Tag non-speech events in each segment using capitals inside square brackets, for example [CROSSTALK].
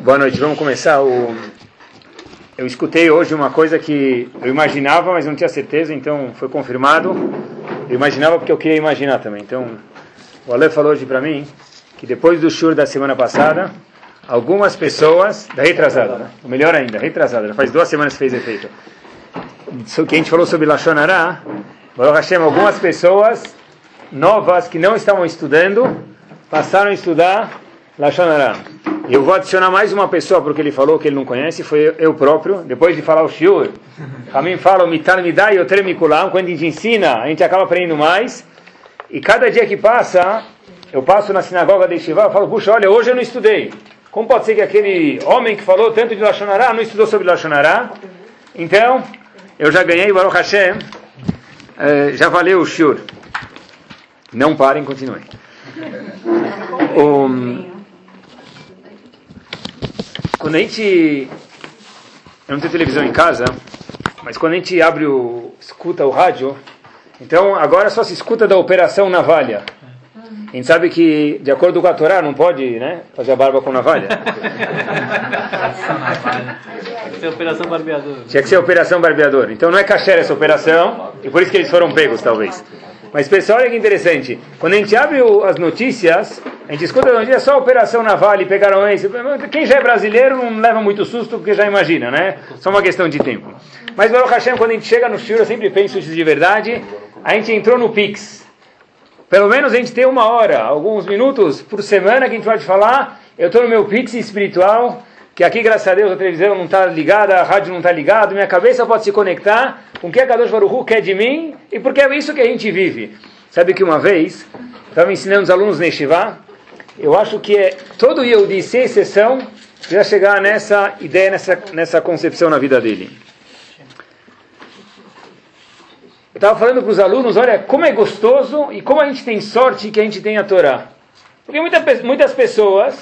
Boa noite, vamos começar. O... Eu escutei hoje uma coisa que eu imaginava, mas não tinha certeza, então foi confirmado. Eu imaginava porque eu queria imaginar também. Então, o Ale falou hoje para mim que depois do shur da semana passada, algumas pessoas, da retrasada, né? melhor ainda, retrasada, faz duas semanas que fez efeito, que a gente falou sobre Lachonará, Hashem, algumas pessoas novas que não estavam estudando, passaram a estudar Lachonará. Eu vou adicionar mais uma pessoa porque ele falou que ele não conhece, foi eu próprio. Depois de falar o shiur, [LAUGHS] a mim fala mitar me dá e eu tremikulam. Quando a gente ensina, a gente acaba aprendendo mais. E cada dia que passa, eu passo na sinagoga de Shiva, e falo, puxa, olha, hoje eu não estudei. Como pode ser que aquele homem que falou tanto de Lachonará não estudou sobre Lachonará? Então, eu já ganhei, Baruch Hashem, eh, já valeu o shiur. Não parem, continuem. [LAUGHS] Um, quando a gente. Eu não tenho televisão em casa, mas quando a gente abre o. escuta o rádio, então agora só se escuta da operação navalha. A gente sabe que, de acordo com a Torá, não pode né, fazer a barba com navalha. Tinha que ser operação barbeador. Tinha que ser operação barbeador. Então não é caché essa operação, e por isso que eles foram pegos, talvez. Mas pessoal, olha que interessante. Quando a gente abre o, as notícias, a gente escuta a notícia só operação naval, e pegaram esse. Quem já é brasileiro não leva muito susto, porque já imagina, né? Só uma questão de tempo. Mas Baruch Hashem, quando a gente chega no Shur, eu sempre penso isso de verdade, a gente entrou no Pix. Pelo menos a gente tem uma hora, alguns minutos por semana que a gente pode falar. Eu estou no meu Pix espiritual, que aqui, graças a Deus, a televisão não está ligada, a rádio não está ligada, minha cabeça pode se conectar com o que a Kadosh Baruch quer de mim e porque é isso que a gente vive. Sabe que uma vez, estava ensinando os alunos Neshivá, eu acho que é todo Yehudi, sem exceção, já chegar nessa ideia, nessa, nessa concepção na vida dele. Eu estava falando para os alunos, olha, como é gostoso e como a gente tem sorte que a gente tem a Torá. Porque muita, muitas pessoas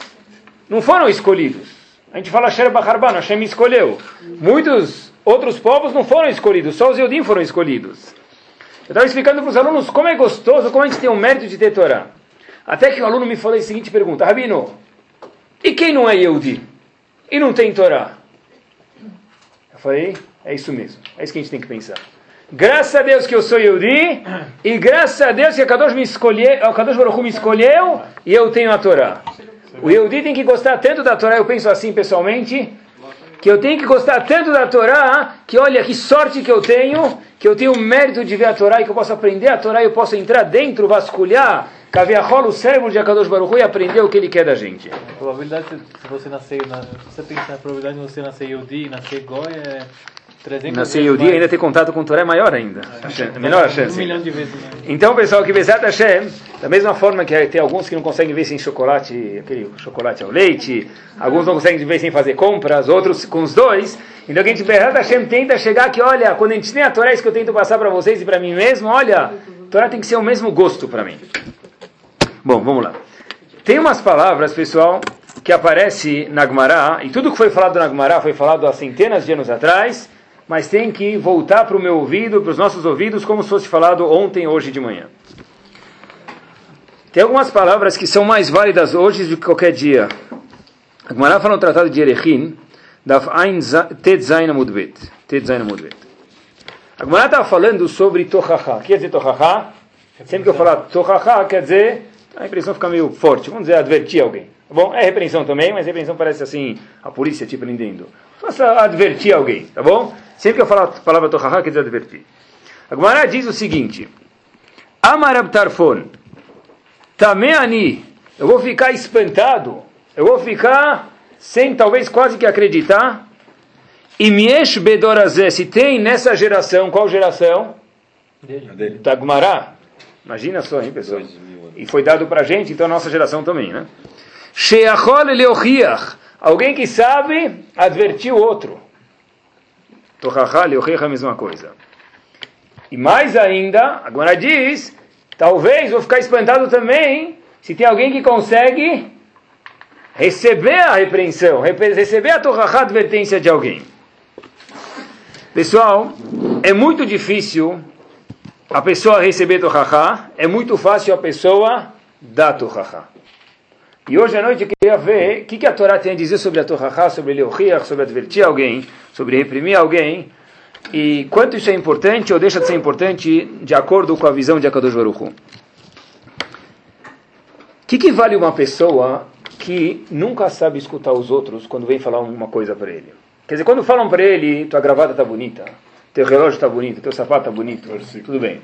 não foram escolhidos. A gente fala Sher Bacharban, Hashem escolheu. Muitos outros povos não foram escolhidos, só os Yodim foram escolhidos. Eu estava explicando para os alunos como é gostoso, como a gente tem o mérito de ter Torá. Até que o aluno me falou a seguinte pergunta, Rabino, e quem não é Yehudi? E não tem Torá? Eu falei, é isso mesmo, é isso que a gente tem que pensar. Graças a Deus que eu sou Yehudi, e graças a Deus que a Kadosh, me escolheu, a Kadosh Baruch me escolheu, e eu tenho a Torá. O Yehudi tem que gostar tanto da Torá, eu penso assim pessoalmente, que eu tenho que gostar tanto da Torá, que olha que sorte que eu tenho, que eu tenho o mérito de ver a Torá e que eu posso aprender a Torá e eu posso entrar dentro, vasculhar, caviarrola o cérebro de Akadosh Baruch Hu e aprender o que ele quer da gente. A probabilidade de você nascer, você pensar na probabilidade de você nascer Yodi e nascer Goi é 300 Nascer vezes Yehudi mais. ainda ter contato com Torá é maior ainda. A chan- Menor a chance. Um milhão de vezes. Então, pessoal, que Bezat Hashem, da mesma forma que tem alguns que não conseguem ver sem chocolate, aquele chocolate ao leite, alguns não conseguem ver sem fazer compras, outros com os dois. Então, que a gente, Bezat Hashem, tenta chegar que, olha, quando a gente tem a Torá, é isso que eu tento passar para vocês e para mim mesmo, olha, a Torá tem que ser o mesmo gosto para mim. Bom, vamos lá. Tem umas palavras, pessoal, que aparece na Gemara, e tudo que foi falado na Gemara foi falado há centenas de anos atrás, mas tem que voltar para o meu ouvido, para os nossos ouvidos, como se fosse falado ontem, hoje de manhã. Tem algumas palavras que são mais válidas hoje do que qualquer dia. A Gemara fala no Tratado de Erechim, Daf Ein Za- Tet Zayin Amud Bet. Tet Zayin Amud Bet. A Gemara estava falando sobre que quer dizer Tochacha? Sempre que eu falar Tochacha, quer dizer, a repreensão fica meio forte. Vamos dizer, advertir alguém. Tá bom? É repreensão também, mas repreensão parece assim, a polícia te prendendo. Faça advertir alguém, tá bom? Sempre que eu falar a palavra Tochacha, quer dizer advertir. A Gemara diz o seguinte, Amarab Tarfon, Tameani, eu vou ficar espantado, eu vou ficar sem talvez quase que acreditar. E Miesh Bedorazé, se tem nessa geração, qual geração? Da Gumará. Imagina só, hein, pessoal? E foi dado pra gente, então a nossa geração também, né? Sheachol Leochiach, alguém que sabe advertir o outro. Tochachá, Leochiach é a mesma coisa. E mais ainda, agora diz, talvez vou ficar espantado também se tem alguém que consegue receber a repreensão, rep- receber a torrachá advertência de alguém. Pessoal, é muito difícil a pessoa receber torrachá, é muito fácil a pessoa dar torrachá. E hoje à noite eu queria ver o que, que a Torá tem a dizer sobre a Torahá, sobre Leochiach, sobre advertir alguém, sobre reprimir alguém, e quanto isso é importante ou deixa de ser importante de acordo com a visão de Akadosh Baruch. O que, que vale uma pessoa que nunca sabe escutar os outros quando vem falar uma coisa para ele? Quer dizer, quando falam para ele, tua gravata está bonita, teu relógio está bonito, teu sapato está bonito, tudo bem.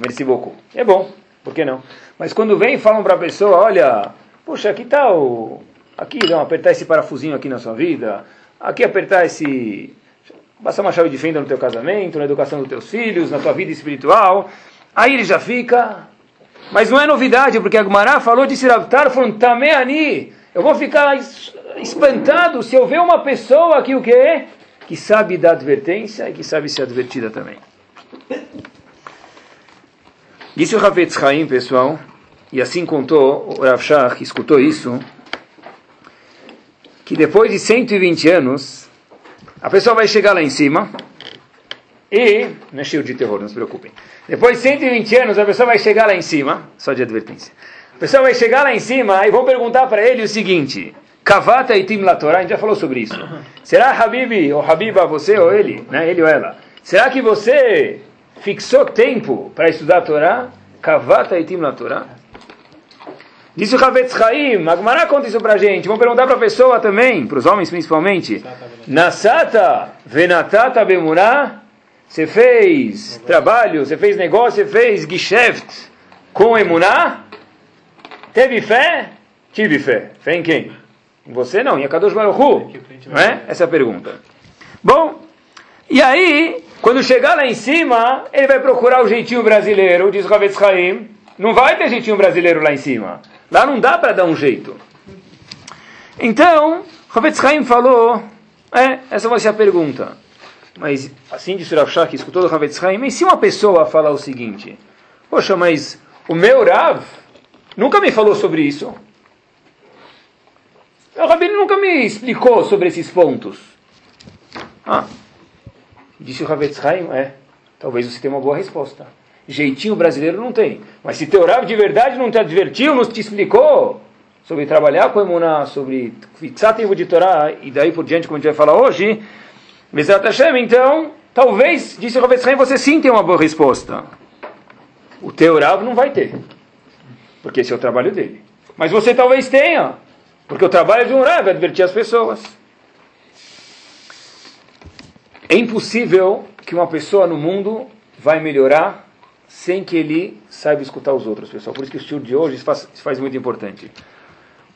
Merci beaucoup. É bom, por que não? Mas quando vem e falam para a pessoa, olha, poxa, aqui está o... Aqui, não, apertar esse parafusinho aqui na sua vida, aqui apertar esse... Passar uma chave de fenda no teu casamento, na educação dos teus filhos, na tua vida espiritual. Aí ele já fica... Mas não é novidade, porque a Gumará falou de Siravtar, falando, Tameani, eu vou ficar espantado se eu ver uma pessoa que o que Que sabe dar advertência e que sabe ser advertida também. Disse o Ravetz Chaim, pessoal, e assim contou o Rav Shach, escutou isso, que depois de 120 anos, a pessoa vai chegar lá em cima e, não é cheio de terror, não se preocupem, depois de 120 anos a pessoa vai chegar lá em cima, só de advertência, a pessoa vai chegar lá em cima e vão perguntar para ele o seguinte, Kavata e Tim Latorá, a gente já falou sobre isso, será Habibi ou Habiba, você ou ele, né, ele ou ela, será que você fixou tempo para estudar a Torá? Kavata e Tim Latorá? Disse o Havetz Chaim, Agmará conta isso pra gente. Vamos perguntar para a pessoa também, para os homens principalmente. Nasata venatata bemurá. Você fez trabalho, você fez negócio, você fez geschäft com emuná? Teve fé? Tive fé. Fé em quem? Em você não, em Akadosh Hu. Não é? Essa é a pergunta. Bom, e aí, quando chegar lá em cima, ele vai procurar o jeitinho brasileiro, diz o Havetz Chaim. Não vai ter jeitinho brasileiro lá em cima. Lá não dá para dar um jeito. Então, Havetz Haim falou, é, essa vai ser a pergunta. Mas, assim disse o Rav Shach, escutou do Havetz Haim, e se uma pessoa falar o seguinte, poxa, mas o meu Rav nunca me falou sobre isso. O Rabino nunca me explicou sobre esses pontos. Ah, disse o Havetz Haim, é, talvez você tenha uma boa resposta. Jeitinho brasileiro não tem. Mas se teu Rav de verdade não te advertiu, não te explicou sobre trabalhar com emuná, sobre fixar tempo de Torá, e daí por diante, como a gente vai falar hoje, Bezat Hashem, então, talvez, disse Rav você sim tem uma boa resposta. O teu Rav não vai ter, porque esse é o trabalho dele. Mas você talvez tenha, porque o trabalho de um Rav é advertir as pessoas. É impossível que uma pessoa no mundo vai melhorar sem que ele saiba escutar os outros, pessoal. Por isso que o estilo de hoje faz, faz muito importante.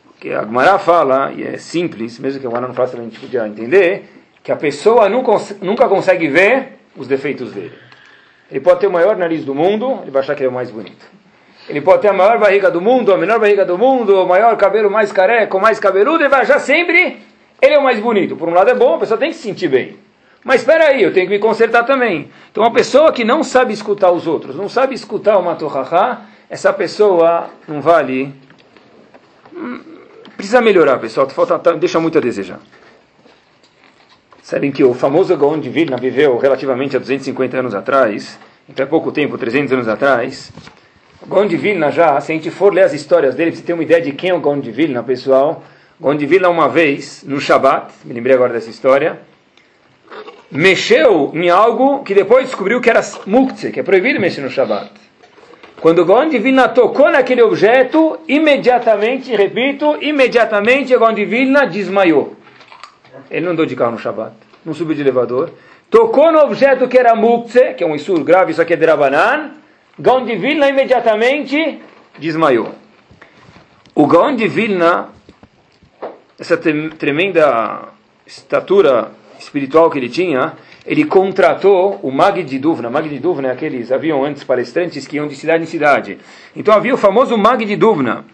Porque a Gemara fala, e é simples, mesmo que a Gemara não faça, a gente podia entender, que a pessoa nunca, nunca consegue ver os defeitos dele. Ele pode ter o maior nariz do mundo, ele vai achar que ele é o mais bonito. Ele pode ter a maior barriga do mundo, a menor barriga do mundo, o maior cabelo mais careca, mais cabeludo, ele vai achar sempre ele é o mais bonito. Por um lado é bom, a pessoa tem que se sentir bem. Mas espera aí, eu tenho que me consertar também. Então, uma pessoa que não sabe escutar os outros, não sabe escutar o Matohaha, essa pessoa não vale. Hum, precisa melhorar, pessoal. Falta, tá, deixa muito a desejar. Sabem que o famoso Gaon de Vilna viveu relativamente há 250 anos atrás, então é pouco tempo, 300 anos atrás. O Gaon de Vilna já, se a gente for ler as histórias dele, você ter uma ideia de quem é o Gaon de Vilna, pessoal. Gaon de Vilna, uma vez, no Shabat, me lembrei agora dessa história, mexeu em algo que depois descobriu que era muktzeh, que é proibido mexer no Shabat. Quando o Gaon de Vilna tocou naquele objeto, imediatamente, repito, imediatamente o Gaon de Vilna desmaiou. Ele não andou de carro no Shabat, não subiu de elevador. Tocou no objeto que era muktzeh, que é um isur grave, isso aqui é Drabanan. Gaon de Vilna imediatamente desmaiou. O Gaon de Vilna, essa tremenda estatura espiritual que ele tinha, ele contratou o Mag de Duvna. Mag de Duvna é aqueles, haviam antes palestrantes que iam de cidade em cidade. Então havia o famoso Mag de Duvna.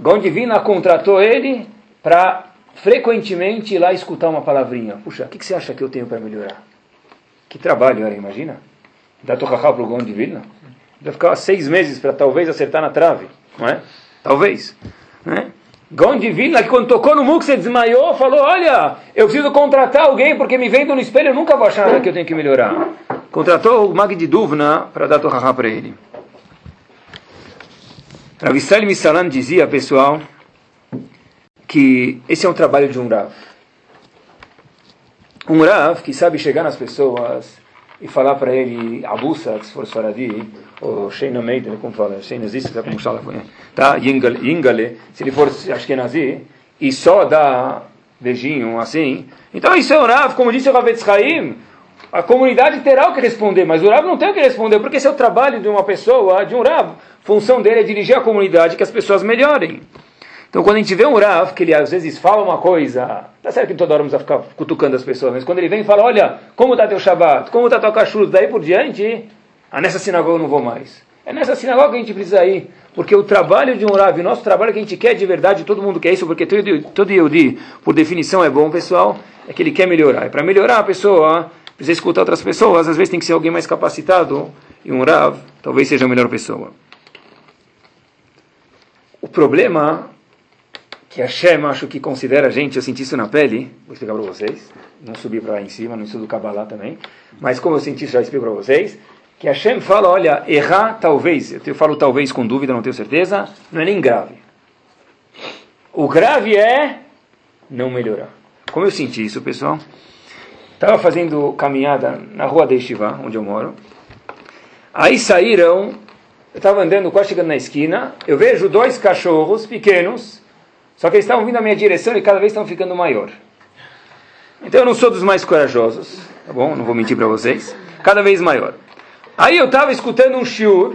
Gaon Divina contratou ele para frequentemente ir lá escutar uma palavrinha. Puxa, o que, que, você acha que eu tenho para melhorar? Que trabalho era, imagina? Dá tochachá para o Gaon Divina? Vai ficar seis meses para talvez acertar na trave, não é? Talvez. Né? Vilna, que quando tocou no Mux, desmaiou, falou, olha, eu preciso contratar alguém, porque me vendo no espelho, eu nunca vou achar nada que eu tenho que melhorar. Contratou o Mag de Duvna para dar torrahá para ele. Rav Israel Misalan dizia, pessoal, que esse é um trabalho de um Rav. Um Rav que sabe chegar nas pessoas e falar para ele, abusa, se for Faradi, ou Sheina Meidel, como fala, Sheina Ziz, sabe como fala, tá? Yingale, se ele for Ashkenazi, e só dá beijinho assim, então isso é um Rav, como disse o Rav Etzchaim, a comunidade terá o que responder, mas o Rav não tem o que responder, porque esse é o trabalho de uma pessoa, de um Rav. Função dele é dirigir a comunidade, que as pessoas melhorem. Então, quando a gente vê um Rav, que ele às vezes fala uma coisa, tá certo que toda hora vamos ficar cutucando as pessoas, mas quando ele vem e fala, olha, como está teu Shabbat, como está teu cachorro, daí por diante, ah, nessa sinagoga eu não vou mais. É nessa sinagoga que a gente precisa ir, porque o trabalho de um Rav, o nosso trabalho que a gente quer de verdade, todo mundo quer isso, porque todo, todo Yehudi, por definição, é bom, pessoal, é que ele quer melhorar. E para melhorar a pessoa, precisa escutar outras pessoas, às vezes tem que ser alguém mais capacitado, e um Rav talvez seja a melhor pessoa. O problema que a Shem acho que considera a gente, eu senti isso na pele, vou explicar para vocês, não subi para lá em cima, não estudo Kabbalah também, mas como eu senti isso, já explico para vocês, que a Shem fala, olha, errar talvez, eu falo talvez com dúvida, não tenho certeza, não é nem grave. O grave é não melhorar. Como eu senti isso, pessoal? Estava fazendo caminhada na rua de Estivá, onde eu moro, aí saíram, eu estava andando, quase chegando na esquina, eu vejo dois cachorros pequenos, só que eles estavam vindo na minha direção e cada vez estão ficando maior. Então eu não sou dos mais corajosos, tá bom? Não vou mentir para vocês. Cada vez maior. Aí eu estava escutando um shiur,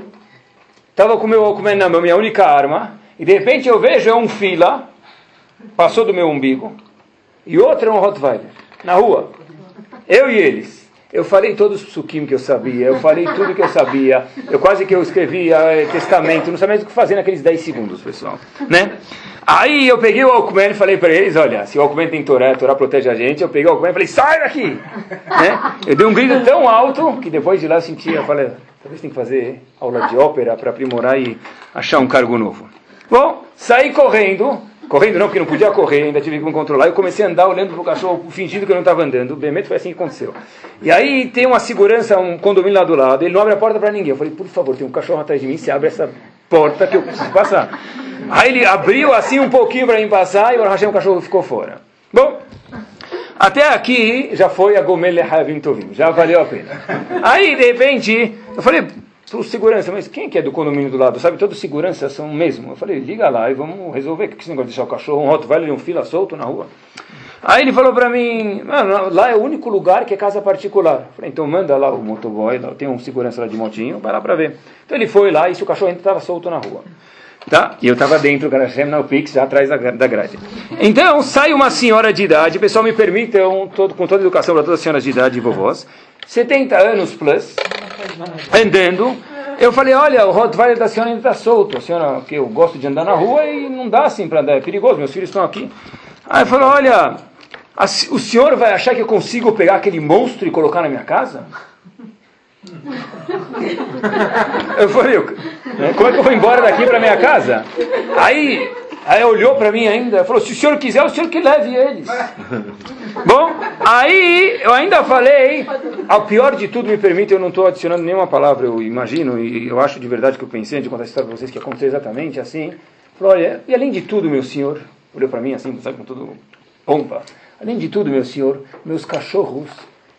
estava com meu Walkman na mão, minha única arma, e de repente eu vejo é um fila, passou do meu umbigo, e outro é um Rottweiler, na rua. Eu e eles. Eu falei todos os psukim que eu sabia, eu falei tudo que eu sabia, eu quase que eu escrevi uh, testamento, não sabia mais o que fazer naqueles 10 segundos, pessoal. Né? Aí eu peguei o Alckmin e falei para eles, olha, se o Alckmin tem Torá, a Torá protege a gente, eu peguei o Alckmin e falei, sai daqui! né? Eu dei um grito tão alto que depois de lá eu senti, eu falei, talvez tem que fazer aula de ópera para aprimorar e achar um cargo novo. Bom, saí correndo, correndo não, porque não podia correr, ainda tive que me controlar, eu comecei a andar olhando para o cachorro, fingindo que eu não estava andando, Bemeto foi assim que aconteceu. E aí tem uma segurança, um condomínio lá do lado, ele não abre a porta para ninguém. Eu falei, por favor, tem um cachorro atrás de mim, se abre essa porta que eu preciso passar. Aí ele abriu assim um pouquinho para mim passar e o Hashem, o cachorro ficou fora. Bom, até aqui já foi a Gomel Havim Tovim, já valeu a pena. Aí, de repente, eu falei para o segurança, mas quem que é do condomínio do lado? Sabe, todos seguranças são o mesmo. Eu falei, liga lá e vamos resolver. O que esse negócio de deixar o cachorro, um Rottweiler e um fila solto na rua? Aí ele falou para mim, mano, lá é o único lugar que é casa particular. Eu falei, então manda lá o motoboy, tem um segurança lá de motinho, vai lá para ver. Então ele foi lá e se o cachorro ainda estava solto na rua. Tá? E eu estava dentro, na Pix, atrás da, da grade. Então, sai uma senhora de idade, pessoal, me permitam, todo, com toda educação para todas as senhoras de idade e vovós, 70 anos plus, andando. Eu falei, olha, o Rottweiler da senhora ainda está solto. A senhora, que eu gosto de andar na rua e não dá assim para andar, é perigoso, meus filhos estão aqui. Aí eu falei, olha, a, o senhor vai achar que eu consigo pegar aquele monstro e colocar na minha casa? [LAUGHS] Eu falei, né, como é que eu vou embora daqui para minha casa? Aí, aí olhou para mim ainda, falou, se o senhor quiser, o senhor que leve eles. [LAUGHS] Bom, aí eu ainda falei, ao pior de tudo, me permite, eu não estou adicionando nenhuma palavra, eu imagino, e eu acho de verdade que eu pensei, de contar essa história para vocês, que aconteceu exatamente assim. Falou, olha, e além de tudo, meu senhor, olhou para mim assim, sabe, com tudo pompa. Além de tudo, meu senhor, meus cachorros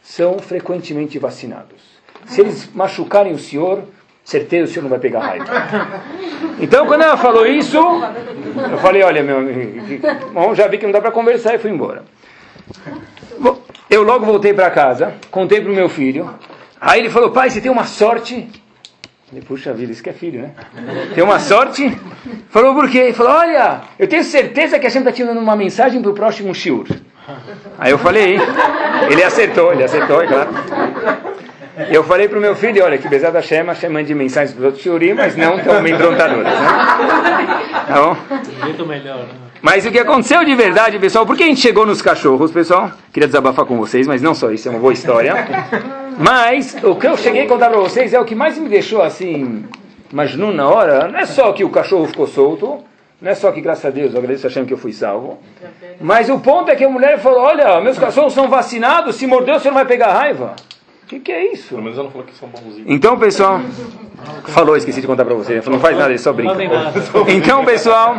são frequentemente vacinados. Se eles machucarem o senhor, certeza o senhor não vai pegar raiva. Então, quando ela falou isso, eu falei: Olha, meu amigo, já vi que não dá para conversar e fui embora. Eu logo voltei para casa, contei para o meu filho. Aí ele falou: Pai, você tem uma sorte. Puxa vida, isso que é filho, né? Tem uma sorte? Falou, por quê? Ele falou, olha, eu tenho certeza que a gente está te uma mensagem para o próximo shiur. Aí eu falei, ele acertou, ele acertou, é claro. Eu falei para o meu filho, olha, que Bezat Hashem, Hashem mande mensagens para os outros shiurim, mas não tão amedrontadoras, né? Tá bom? Muito melhor, né? Mas o que aconteceu de verdade, pessoal, por que a gente chegou nos cachorros, pessoal? Queria desabafar com vocês, mas não só isso, é uma boa história. [LAUGHS] Mas o que eu cheguei a contar para vocês é o que mais me deixou assim, majnun na hora. Não é só que o cachorro ficou solto, não é só que, graças a Deus, eu agradeço achando que eu fui salvo. Mas o ponto é que a mulher falou: Olha, meus cachorros são vacinados, se morder você não vai pegar raiva. O que, que é isso? Pelo menos ela falou que são bonzinhos. Então, pessoal, Falou, esqueci de contar para você. Não faz nada, ele só brinca. Então, pessoal,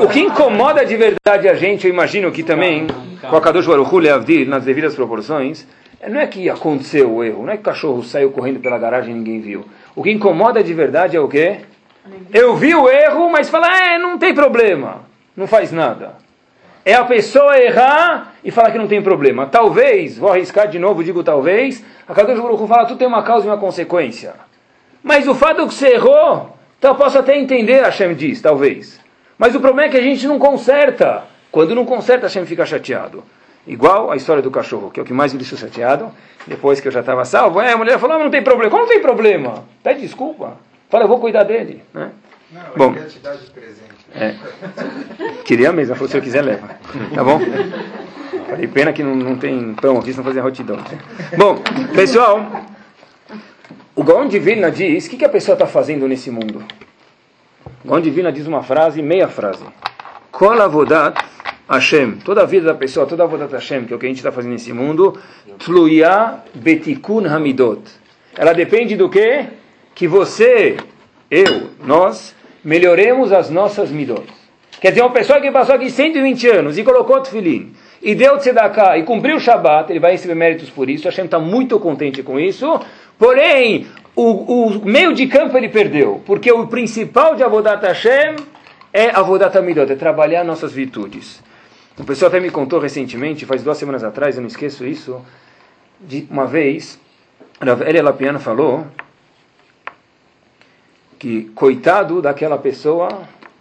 o que incomoda de verdade a gente, eu imagino que também, com a Kadosh Baruch Hu Leavdil, nas devidas proporções, não é que aconteceu o erro, não é que o cachorro saiu correndo pela garagem e ninguém viu. O que incomoda de verdade é o quê? Eu vi o erro, mas falar, é, não tem problema, não faz nada. É a pessoa errar e falar que não tem problema. Talvez, vou arriscar de novo, digo talvez, a Kadosh Baruch fala, tudo tem uma causa e uma consequência. Mas o fato que você errou, então eu posso até entender, Hashem diz, talvez. Mas o problema é que a gente não conserta. Quando não conserta, Hashem fica chateado. Igual a história do cachorro, que é o que mais me deixou chateado. Depois que eu já estava salvo, é, a mulher falou, não tem problema. Como não tem problema? Pede desculpa. Fala, eu vou cuidar dele. Né? Não, Bom. te dar de presente. É. Queria mesmo, ela falou, se eu quiser, leva. Tá bom? Falei, pena que não, não tem pão aqui, senão fazia hot dog. Bom, pessoal, o Gaon Divina diz, o que, que a pessoa está fazendo nesse mundo? O Gaon Divina diz uma frase, meia frase. Kol avodat Hashem. Toda a vida da pessoa, toda a avodat Hashem, que é o que a gente está fazendo nesse mundo, tluya betikun hamidot. Ela depende do quê? Que você, eu, nós, melhoremos as nossas midot. Quer dizer, uma pessoa que passou aqui 120 anos e colocou tefilim, e deu tzedakah, e cumpriu o Shabat, ele vai receber méritos por isso, Hashem está muito contente com isso, porém, o, o meio de campo ele perdeu, porque o principal de Avodat Hashem é Avodat Amidot, é trabalhar nossas virtudes. Uma pessoa até me contou recentemente, faz duas semanas atrás, eu não esqueço isso, de uma vez, Rav Elia Lapiano falou que coitado daquela pessoa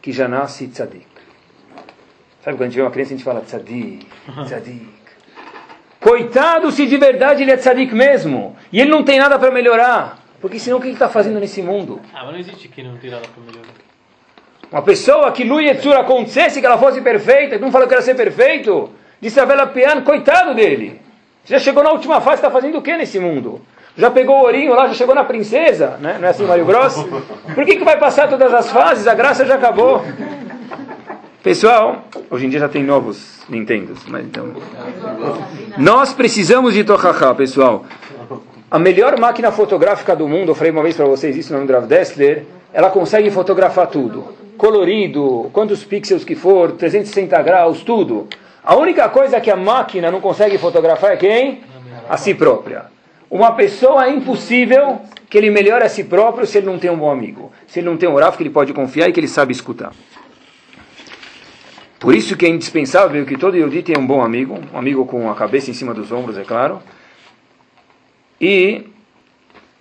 que já nasce tzadik. Sabe quando a gente vê uma criança a gente fala tzadik, tzadik. Coitado se de verdade ele é tzadik mesmo. E ele não tem nada para melhorar. Porque senão o que ele está fazendo nesse mundo? Ah, mas não existe quem não tem nada para melhorar. Uma pessoa que Lu Yetzura acontecesse, que ela fosse perfeita, que não falou que era ser perfeito, disse a Vela Piano, coitado dele. Já chegou na última fase, está fazendo o que nesse mundo? Já pegou o ourinho lá, já chegou na princesa, né? não é assim, Mário Gross? Por que, que vai passar todas as fases? A graça já acabou. Pessoal, hoje em dia já tem novos Nintendos, mas então... Nós precisamos de Tohaha, pessoal. A melhor máquina fotográfica do mundo, eu falei uma vez para vocês isso no nome do Dessler, ela consegue fotografar tudo. Colorido, quantos pixels que for, 360 graus, tudo. A única coisa que a máquina não consegue fotografar é quem? A si própria. Uma pessoa é impossível que ele melhore a si próprio se ele não tem um bom amigo. Se ele não tem um Rav que ele pode confiar e que ele sabe escutar. Por isso que é indispensável que todo Yehudi tenha um bom amigo, um amigo com a cabeça em cima dos ombros, é claro, e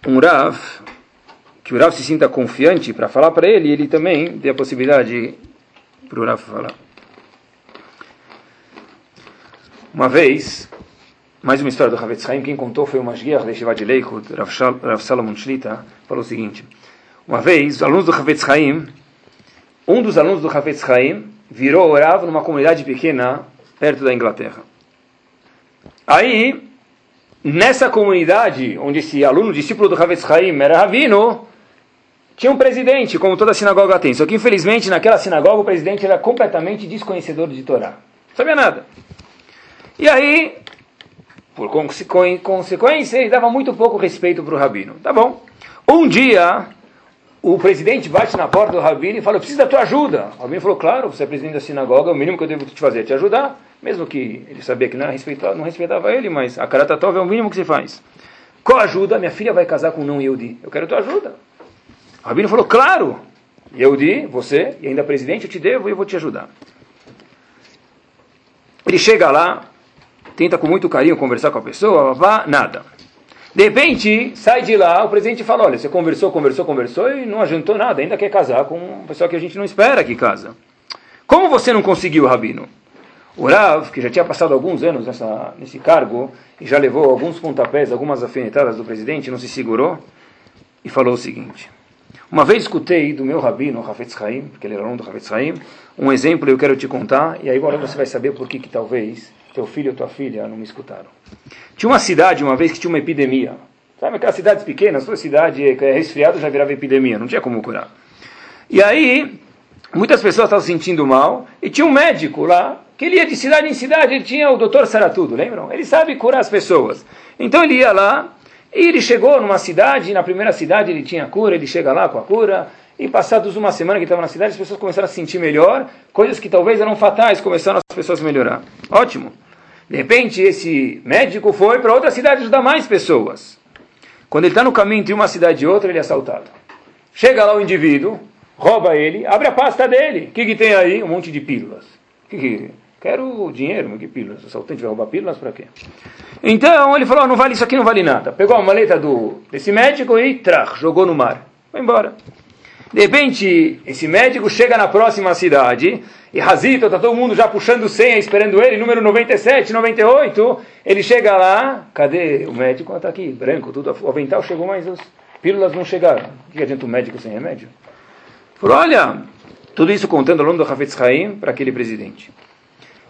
um Rav, que o Rav se sinta confiante para falar para ele, e ele também dê a possibilidade para o Rav falar. Uma vez, mais uma história do Havetz Haim, quem contou foi o Mashgiach de Shivat Leikut, Rav, Salomon Shlita, falou o seguinte, uma vez, os alunos do Havetz Haim, um dos alunos do Havetz Haim, virou Rav numa comunidade pequena perto da Inglaterra. Aí, nessa comunidade, onde esse aluno, discípulo do Havetz Haim, era Ravino, tinha um presidente, como toda sinagoga tem. Só que, infelizmente, naquela sinagoga, o presidente era completamente desconhecedor de Torá. Não sabia nada. E aí, por consequência, ele dava muito pouco respeito para o Rabino. Tá bom. Um dia, o presidente bate na porta do Rabino e fala, eu preciso da tua ajuda. O Rabino falou, claro, você é presidente da sinagoga, o mínimo que eu devo te fazer é te ajudar. Mesmo que ele sabia que não, respeitava, não respeitava ele, mas a Karatatov é o mínimo que se faz. Qual ajuda? Minha filha vai casar com um não Yehudi. Eu quero tua ajuda. O Rabino falou, claro, Yehudi, você, e ainda presidente, eu te devo e eu vou te ajudar. Ele chega lá, tenta com muito carinho conversar com a pessoa, vá, nada. De repente, sai de lá, o presidente fala, olha, você conversou, conversou, conversou e não adiantou nada, ainda quer casar com uma pessoa que a gente não espera que casa. Como você não conseguiu, Rabino? O Rav, que já tinha passado alguns anos nessa, nesse cargo, e já levou alguns pontapés, algumas afinetadas do presidente, não se segurou, e falou o seguinte, uma vez escutei do meu rabino, Hafetz Haim, porque ele era aluno do Hafetz Haim, um exemplo eu quero te contar, e aí agora você vai saber por que, que talvez teu filho ou tua filha não me escutaram. Tinha uma cidade, uma vez, que tinha uma epidemia. Sabe aquelas cidades pequenas? Toda cidade é resfriado já virava epidemia, não tinha como curar. E aí, muitas pessoas estavam se sentindo mal, e tinha um médico lá, que ele ia de cidade em cidade, ele tinha o doutor Saratudo, lembram? Ele sabe curar as pessoas. Então ele ia lá, E ele chegou numa cidade, na primeira cidade ele tinha cura, ele chega lá com a cura, e passados uma semana que estava na cidade, as pessoas começaram a se sentir melhor, coisas que talvez eram fatais, começaram as pessoas a melhorar. Ótimo. De repente, esse médico foi para outra cidade ajudar mais pessoas. Quando ele está no caminho entre uma cidade e outra, ele é assaltado. Chega lá o indivíduo, rouba ele, abre a pasta dele. O que, que tem aí? Um monte de pílulas. Que que... Quero dinheiro, mas que pílulas? O assaltante vai roubar pílulas para quê? Então ele falou: oh, não vale isso aqui, não vale nada. Pegou a maleta do, desse médico e trach, jogou no mar. Foi embora. De repente, esse médico chega na próxima cidade e Razito, está todo mundo já puxando senha, esperando ele, número 97, 98. Ele chega lá, cadê o médico? Está aqui, branco, tudo. O avental chegou, mas as pílulas não chegaram. O que adianta um médico sem remédio? Falou: olha, tudo isso contando ao longo do Hafetz Haim para aquele presidente.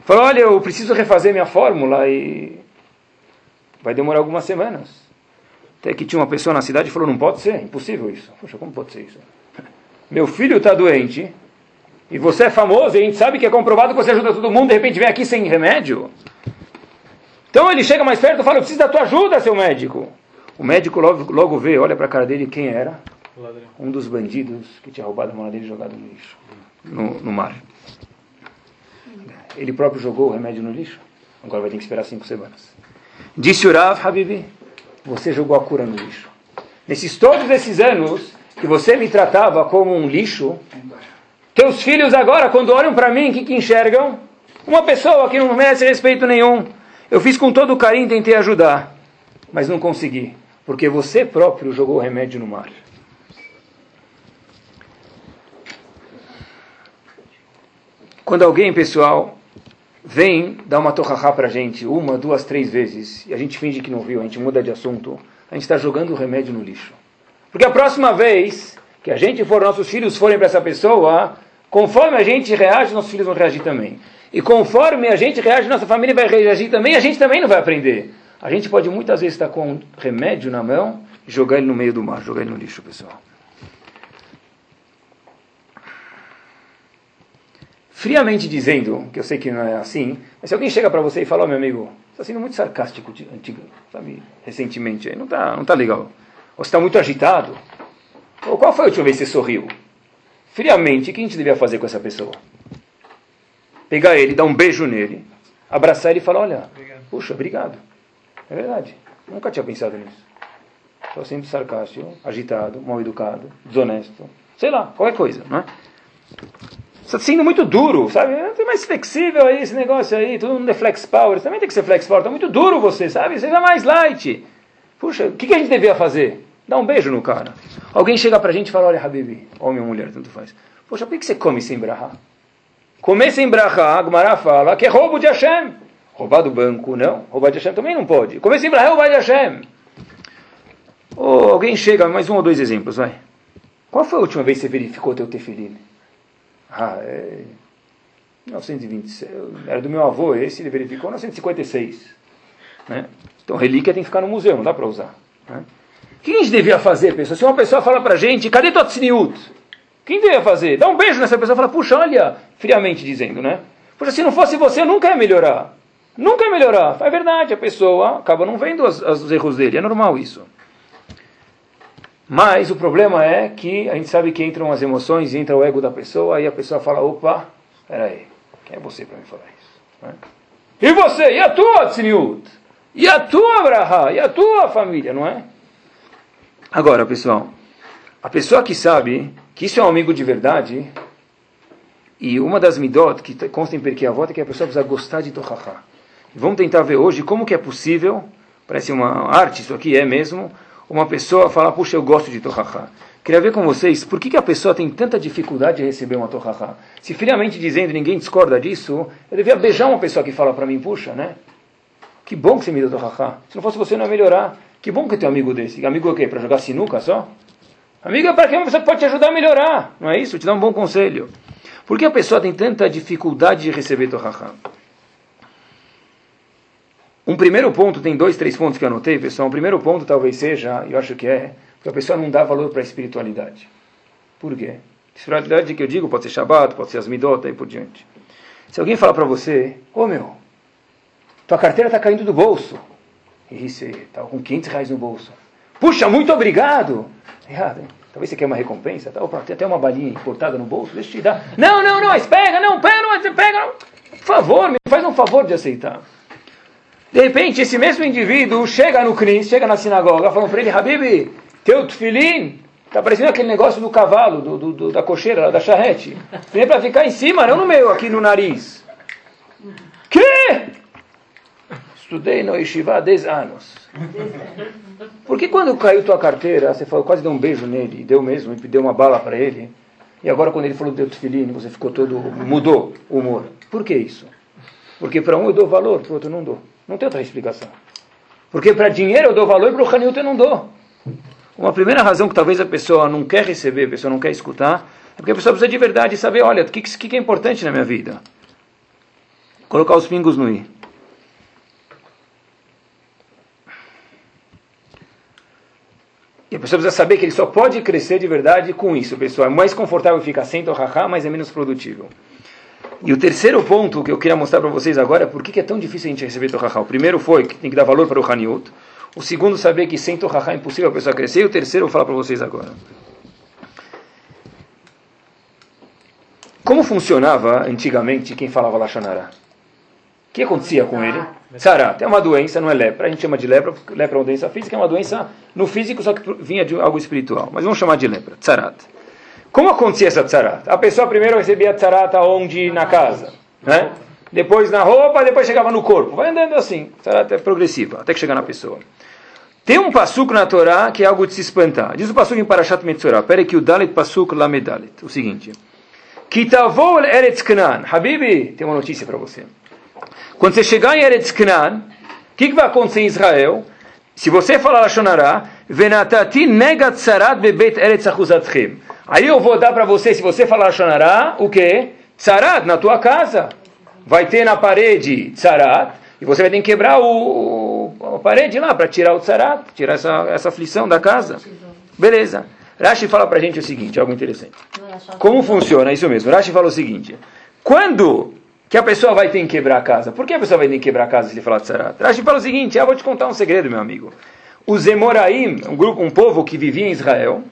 Falou: olha, eu preciso refazer minha fórmula e vai demorar algumas semanas. Até que tinha uma pessoa na cidade e falou: não pode ser, impossível isso. Poxa, como pode ser isso? Meu filho está doente e você é famoso e a gente sabe que é comprovado que você ajuda todo mundo, de repente vem aqui sem remédio. Então ele chega mais perto e fala: eu preciso da tua ajuda, seu médico. O médico logo, logo vê, olha para a cara dele quem era. Um dos bandidos que tinha roubado a mala dele e jogado no lixo, no, no mar. Ele próprio jogou o remédio no lixo. Agora vai ter que esperar cinco semanas. Disse Urav Habibi, você jogou a cura no lixo. Nesses todos esses anos que você me tratava como um lixo, teus filhos agora, quando olham para mim, o que, que enxergam? Uma pessoa que não merece respeito nenhum. Eu fiz com todo carinho, tentei ajudar, mas não consegui, porque você próprio jogou o remédio no mar. Quando alguém, pessoal, vem dar uma torrahá para a gente, uma, duas, três vezes, e a gente finge que não viu, a gente muda de assunto, a gente está jogando o remédio no lixo. Porque a próxima vez que a gente for, nossos filhos forem para essa pessoa, conforme a gente reage, nossos filhos vão reagir também. E conforme a gente reage, nossa família vai reagir também, a gente também não vai aprender. A gente pode muitas vezes estar com um remédio na mão e jogar ele no meio do mar, jogar ele no lixo, pessoal. friamente dizendo, que eu sei que não é assim, mas se alguém chega para você e fala, oh, meu amigo, você está sendo muito sarcástico antigo, sabe, recentemente, aí não está não tá legal. Ou você está muito agitado. Ou qual foi a última vez que você sorriu? Friamente, o que a gente devia fazer com essa pessoa? Pegar ele, dar um beijo nele, abraçar ele e falar, olha, obrigado. puxa, obrigado. É verdade, nunca tinha pensado nisso. Estou sempre sarcástico, agitado, mal educado, desonesto, sei lá, qualquer coisa, não é? está sendo muito duro, sabe? Tem mais flexível aí esse negócio aí, todo mundo é flex power, também tem que ser flex power, está muito duro você, sabe? Seja mais light. Puxa, o que, que a gente devia fazer? Dar um beijo no cara. Alguém chega pra gente e fala, olha, Habibi, homem ou mulher, tanto faz. Poxa, por que você come sem brahá? Comer sem brahá, Gumara fala que é roubo de Hashem. Roubar do banco, não. Roubar de Hashem também não pode. Comer sem brahá é roubar de Hashem. Ou alguém chega, mais um ou dois exemplos, vai. Qual foi a última vez que você verificou teu tefilim? Ah, é 1926. Era do meu avô, esse ele verificou em 1956. Né? Então, relíquia tem que ficar no museu, não dá para usar. Né? O que a gente devia fazer, pessoal? Se uma pessoa fala para a gente, cadê tua tsniut? Quem devia fazer? Dá um beijo nessa pessoa e fala, puxa, olha, friamente dizendo, né? Puxa, se não fosse você, nunca ia melhorar. Nunca ia melhorar. É verdade, a pessoa acaba não vendo os, os erros dele, é normal isso. Mas o problema é que a gente sabe que entram as emoções, entra o ego da pessoa, aí a pessoa fala, opa, peraí, quem é você para me falar isso? Né? E você? E a tua tzniut? E a tua braha? E a tua família, não é? Agora, pessoal, a pessoa que sabe que isso é um amigo de verdade, e uma das midot que consta em Perkei Avot é que a pessoa precisa gostar de Tohaha. Vamos tentar ver hoje como que é possível, parece uma arte isso aqui, é mesmo, uma pessoa falar, puxa, eu gosto de Torahá. Queria ver com vocês, por que, que a pessoa tem tanta dificuldade de receber uma Torahá? Se friamente dizendo, ninguém discorda disso, eu devia beijar uma pessoa que fala para mim, puxa, né? Que bom que você me deu Torahá. Se não fosse você, não ia melhorar. Que bom que tem um amigo desse. Amigo é o quê? Para jogar sinuca só? Amigo é para quem pessoa pode te ajudar a melhorar. Não é isso? Te dá um bom conselho. Por que a pessoa tem tanta dificuldade de receber Torahá? Um primeiro ponto, tem dois, três pontos que eu anotei, pessoal. Um primeiro ponto talvez seja, eu acho que é, que a pessoa não dá valor para a espiritualidade. Por quê? Espiritualidade que eu digo pode ser Shabbat, pode ser as Midot, e por diante. Se alguém falar para você, ô oh, meu, tua carteira está caindo do bolso. E você estava com 500 reais no bolso. Puxa, muito obrigado. Errado, hein? Talvez você quer uma recompensa. Tá? Opa, tem até uma balinha importada no bolso, deixa eu te dar. Não, não, não, mas pega, não, pega, não, pega. Não. Por favor, me faz um favor de aceitar. De repente, esse mesmo indivíduo chega no Cris, chega na sinagoga, falando para ele, Habib, teu tefilim está parecendo aquele negócio do cavalo, do, do, do da cocheira, da charrete. Vem para ficar em cima, não no meio, aqui no nariz. Que? Estudei no Yeshiva há 10 anos. Por que quando caiu tua carteira, você falou, quase deu um beijo nele, e deu mesmo, e deu uma bala para ele, e agora quando ele falou do tefilim, você ficou todo, mudou o humor. Por que isso? Porque para um eu dou valor, para o outro não dou. Não tem outra explicação. Porque para dinheiro eu dou valor para o Hanilton eu não dou. Uma primeira razão que talvez a pessoa não quer receber, a pessoa não quer escutar, é porque a pessoa precisa de verdade saber, olha, o que, que é importante na minha vida? Colocar os pingos no i. E a pessoa precisa saber que ele só pode crescer de verdade com isso, pessoal. É mais confortável ficar sem torrahá, mas é menos produtivo. E o terceiro ponto que eu queria mostrar para vocês agora é por que é tão difícil a gente receber torrahá. O primeiro foi que tem que dar valor para o Haniut. O segundo, saber que sem torrahá é impossível a pessoa crescer. E o terceiro, eu vou falar para vocês agora. Como funcionava antigamente quem falava Lachonará? O que acontecia com ele? Sarat é uma doença, não é lepra. A gente chama de lepra, porque lepra é uma doença física, é uma doença no físico, só que vinha de algo espiritual. Mas vamos chamar de lepra, tsarat. Como acontecia essa tsarat? A pessoa primeiro recebia tsarat onde? Na casa. Né? Depois na roupa, depois chegava no corpo. Vai andando assim. Tsarat é progressiva, até que chegar na pessoa. Tem um passuco na Torá que é algo de se espantar. Diz o passuco em Parashat Metzorah. Pera que o Dalit passuco lamedalit. O seguinte. Knan. Habibi, tem uma notícia para você. Quando você chegar em Eretz Knan, o que, que, vai acontecer em Israel? Se você falar Lashonará, Venatati negat sarat bebet Eretz achuzatchem. Aí eu vou dar para você, se você falar Lashonará, o que? Tzarat, na tua casa. Vai ter na parede tzarat, e você vai ter que quebrar o, a parede lá para tirar o tzarat, tirar essa, essa aflição da casa. Beleza. Rashi fala para a gente o seguinte, algo interessante. Como funciona? Isso mesmo. Rashi fala o seguinte. Quando que a pessoa vai ter que quebrar a casa. Por que a pessoa vai ter que quebrar a casa se ele falar de? Rashi fala o seguinte, ah, vou te contar um segredo, meu amigo. Os Emoraim, um grupo, um povo que vivia em Israel,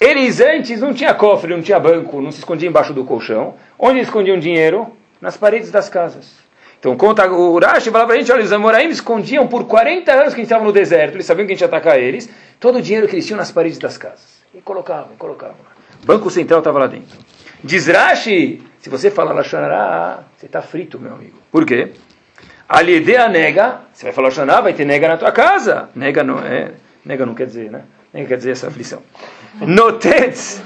eles antes não tinha cofre, não tinha banco, não se escondia embaixo do colchão. Onde escondiam dinheiro? Nas paredes das casas. Então conta o Rashi fala para a gente, olha, os Amoraim escondiam por 40 anos que a gente estava no deserto, eles sabiam que a gente ia atacar eles, todo o dinheiro que eles tinham nas paredes das casas. E colocavam, colocavam. Banco Central estava lá dentro. Diz Rashi, se você falar Lashonará, você está frito, meu amigo. Por quê? a nega, você vai falar Lashonará, vai ter nega na tua casa. Nega não, é, nega não quer dizer, né? Nega quer dizer essa aflição. Notetz,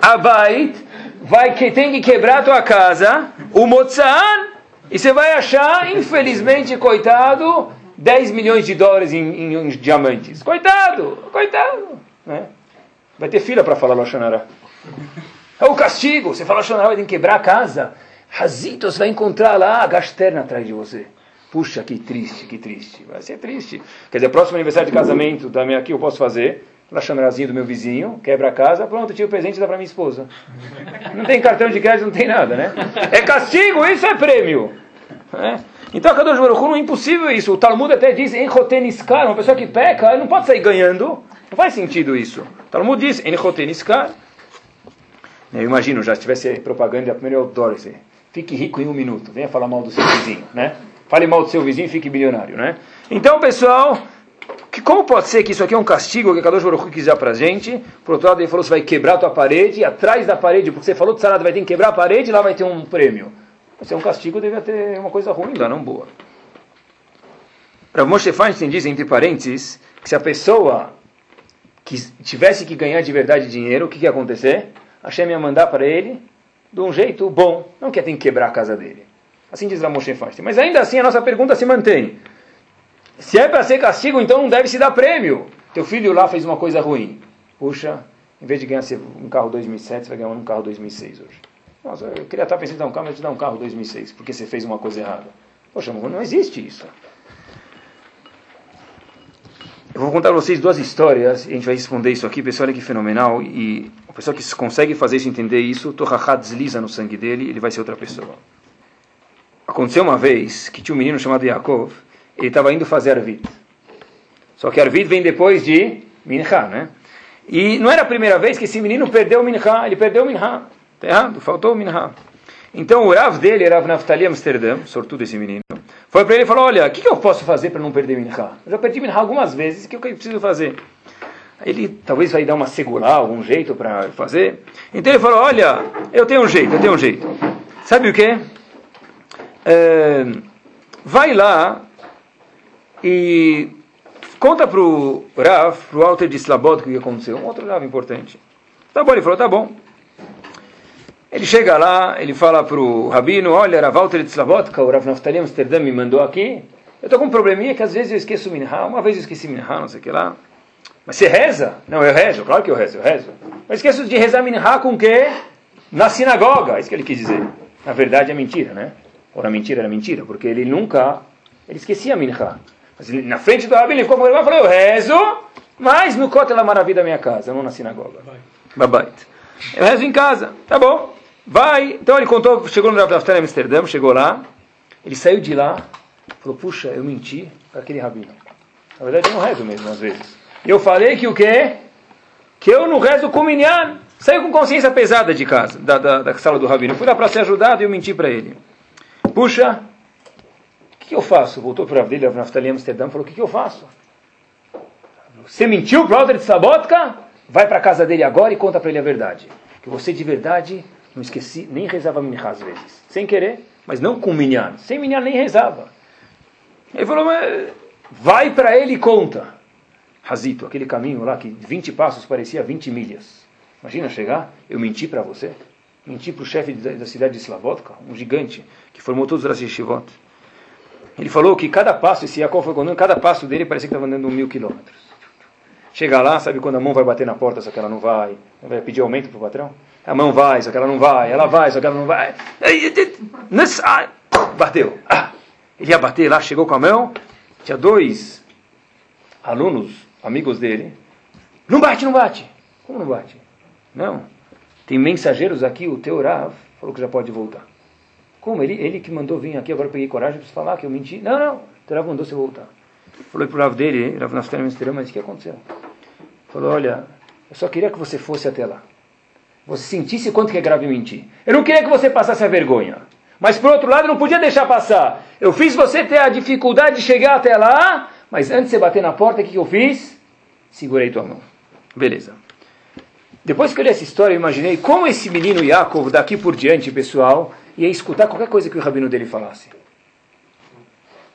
abait, vai que tem que quebrar a tua casa, o motzaan, e você vai achar, infelizmente, coitado, 10 milhões de dólares em, em, em diamantes. Coitado, coitado. Né? Vai ter fila para falar Lashonará. É o castigo. Você fala, Shonará ter que quebrar a casa. Razitos vai encontrar lá a gasterna atrás de você. Puxa, que triste, que triste. Vai ser triste. Quer dizer, próximo aniversário de casamento também aqui eu posso fazer. Lachonarazinho do meu vizinho, quebra a casa, pronto, tira o presente e dá para minha esposa. Não tem cartão de crédito, não tem nada, né? É castigo, isso é prêmio. É? Então a Kadosh Baruch não é impossível isso. O Talmud até diz, Enchoteniskar, uma pessoa que peca, não pode sair ganhando. Não faz sentido isso. O Talmud diz, Enchoteniskar. Eu imagino, já estivesse propaganda, a primeira eu adoro esse. Fique rico em um minuto. Venha falar mal do seu vizinho, né? Fale mal do seu vizinho e fique bilionário, né? Então, pessoal, que, como pode ser que isso aqui é um castigo que a Kadosh Baruch quiser para a gente? Por outro lado, ele falou, você vai quebrar a tua parede, atrás da parede, porque você falou de sarada, vai ter que quebrar a parede, e lá vai ter um prêmio. Se é um castigo, deve ter uma coisa ruim lá, não boa. Para Moshe Feinstein diz, entre parênteses, que se a pessoa que tivesse que ganhar de verdade dinheiro, o que, que ia acontecer? Hashem ia mandar para ele de um jeito bom, não que tem que quebrar a casa dele. Assim diz Moshe Feinstein. Mas ainda assim a nossa pergunta se mantém. Se é para ser castigo, então não deve se dar prêmio. Teu filho lá fez uma coisa ruim. Puxa, em vez de ganhar um carro 2007, você vai ganhar um carro 2006 hoje. Nossa, eu queria estar pensando em dar um carro, mas te dar um carro 2006, porque você fez uma coisa errada. Poxa, não existe isso. Eu vou contar para vocês duas histórias e a gente vai responder isso aqui. Pessoal, olha que fenomenal. E a pessoa que consegue fazer isso, entender isso, Torahá desliza no sangue dele, ele vai ser outra pessoa. Aconteceu uma vez que tinha um menino chamado Yaakov, ele estava indo fazer Arvit. Só que Arvit vem depois de Minha, né? E não era a primeira vez que esse menino perdeu Minha, ele perdeu Minha. Está errado, faltou Minha. Então o Rav dele, Rav Naftali Amsterdã, sortudo esse menino, foi para ele e falou, olha, o que, que, eu posso fazer para não perder Minha? Eu já perdi Minha algumas vezes, o que eu preciso fazer? Ele talvez vai dar uma segurar, algum jeito para fazer. Então ele falou, olha, eu tenho um jeito, eu tenho um jeito. Sabe o que? É, vai lá e conta para o Rav, para o Walter de Slabot, o que aconteceu. Um outro Rav importante. Tá bom, ele falou, tá bom. Ele chega lá, ele fala para o Rabino, olha, Rav Walter de Slabot, o Rav Naftali Amsterdã me mandou aqui. Eu estou com um probleminha que às vezes eu esqueço Minha, uma vez eu esqueci Minha, não sei o que lá. Mas você reza? Não, eu rezo, claro que eu rezo, eu rezo. Mas esqueço de rezar Minha com o quê? Na sinagoga, é isso que ele quis dizer. Na verdade é mentira, né? Ou na mentira era mentira, porque ele nunca, ele esquecia Minha. Mas ele, na frente do Rabino ele ficou com ele e falou, eu rezo, mas no Kotel Maravilha da minha casa, não na sinagoga. Babait. Eu rezo em casa, tá bom. Vai. Então ele contou, chegou no Rav em Amsterdã, chegou lá, ele saiu de lá, falou, puxa, eu menti para aquele Rabino. Na verdade eu não rezo mesmo, às vezes. Eu falei que o quê? Que eu não rezo com minyan. Saiu com consciência pesada de casa, da, da, da sala do Rabino. Fui lá para ser ajudado e eu menti para ele. Puxa, o que, que, eu faço? Voltou para a dele, Naftali Amsterdã, falou: O que, que eu faço? Você mentiu para o de Sabotka? Vai para a casa dele agora e conta para ele a verdade. Que você de verdade, não esqueci, nem rezava minha às vezes. Sem querer, mas não com minyan. Sem minyan nem rezava. Ele falou: Vai para ele e conta. Razito, aquele caminho lá que 20 passos parecia 20 milhas. Imagina chegar, eu menti para você. Menti para o chefe da cidade de Slavotka, um gigante, que formou todos os Yeshivot. Ele falou que cada passo, esse Yaakov foi contando, cada passo dele parecia que estava andando mil quilômetros. Chega lá, sabe quando a mão vai bater na porta, só que ela não vai. Vai pedir aumento para o patrão? A mão vai, só que ela não vai. Ela vai, só que ela não vai. Bateu. Ah, ele ia bater lá, chegou com a mão. Tinha dois alunos amigos dele, não bate, não bate. Como não bate? Não. Tem mensageiros aqui, o teu Rav falou que já pode voltar. Como? Ele, ele que mandou vir aqui, agora eu peguei coragem para falar que eu menti. Não, não, o teu Rav mandou você voltar. Falou para o Rav dele, Rav Naftalem mas o que aconteceu? Falou, olha, eu só queria que você fosse até lá. Você sentisse quanto que é grave mentir. Eu não queria que você passasse a vergonha. Mas por outro lado, eu não podia deixar passar. Eu fiz você ter a dificuldade de chegar até lá, mas antes de você bater na porta, o que eu fiz? Segurei tua mão. Beleza. Depois que eu li essa história, eu imaginei como esse menino Yaakov, daqui por diante, pessoal, ia escutar qualquer coisa que o rabino dele falasse.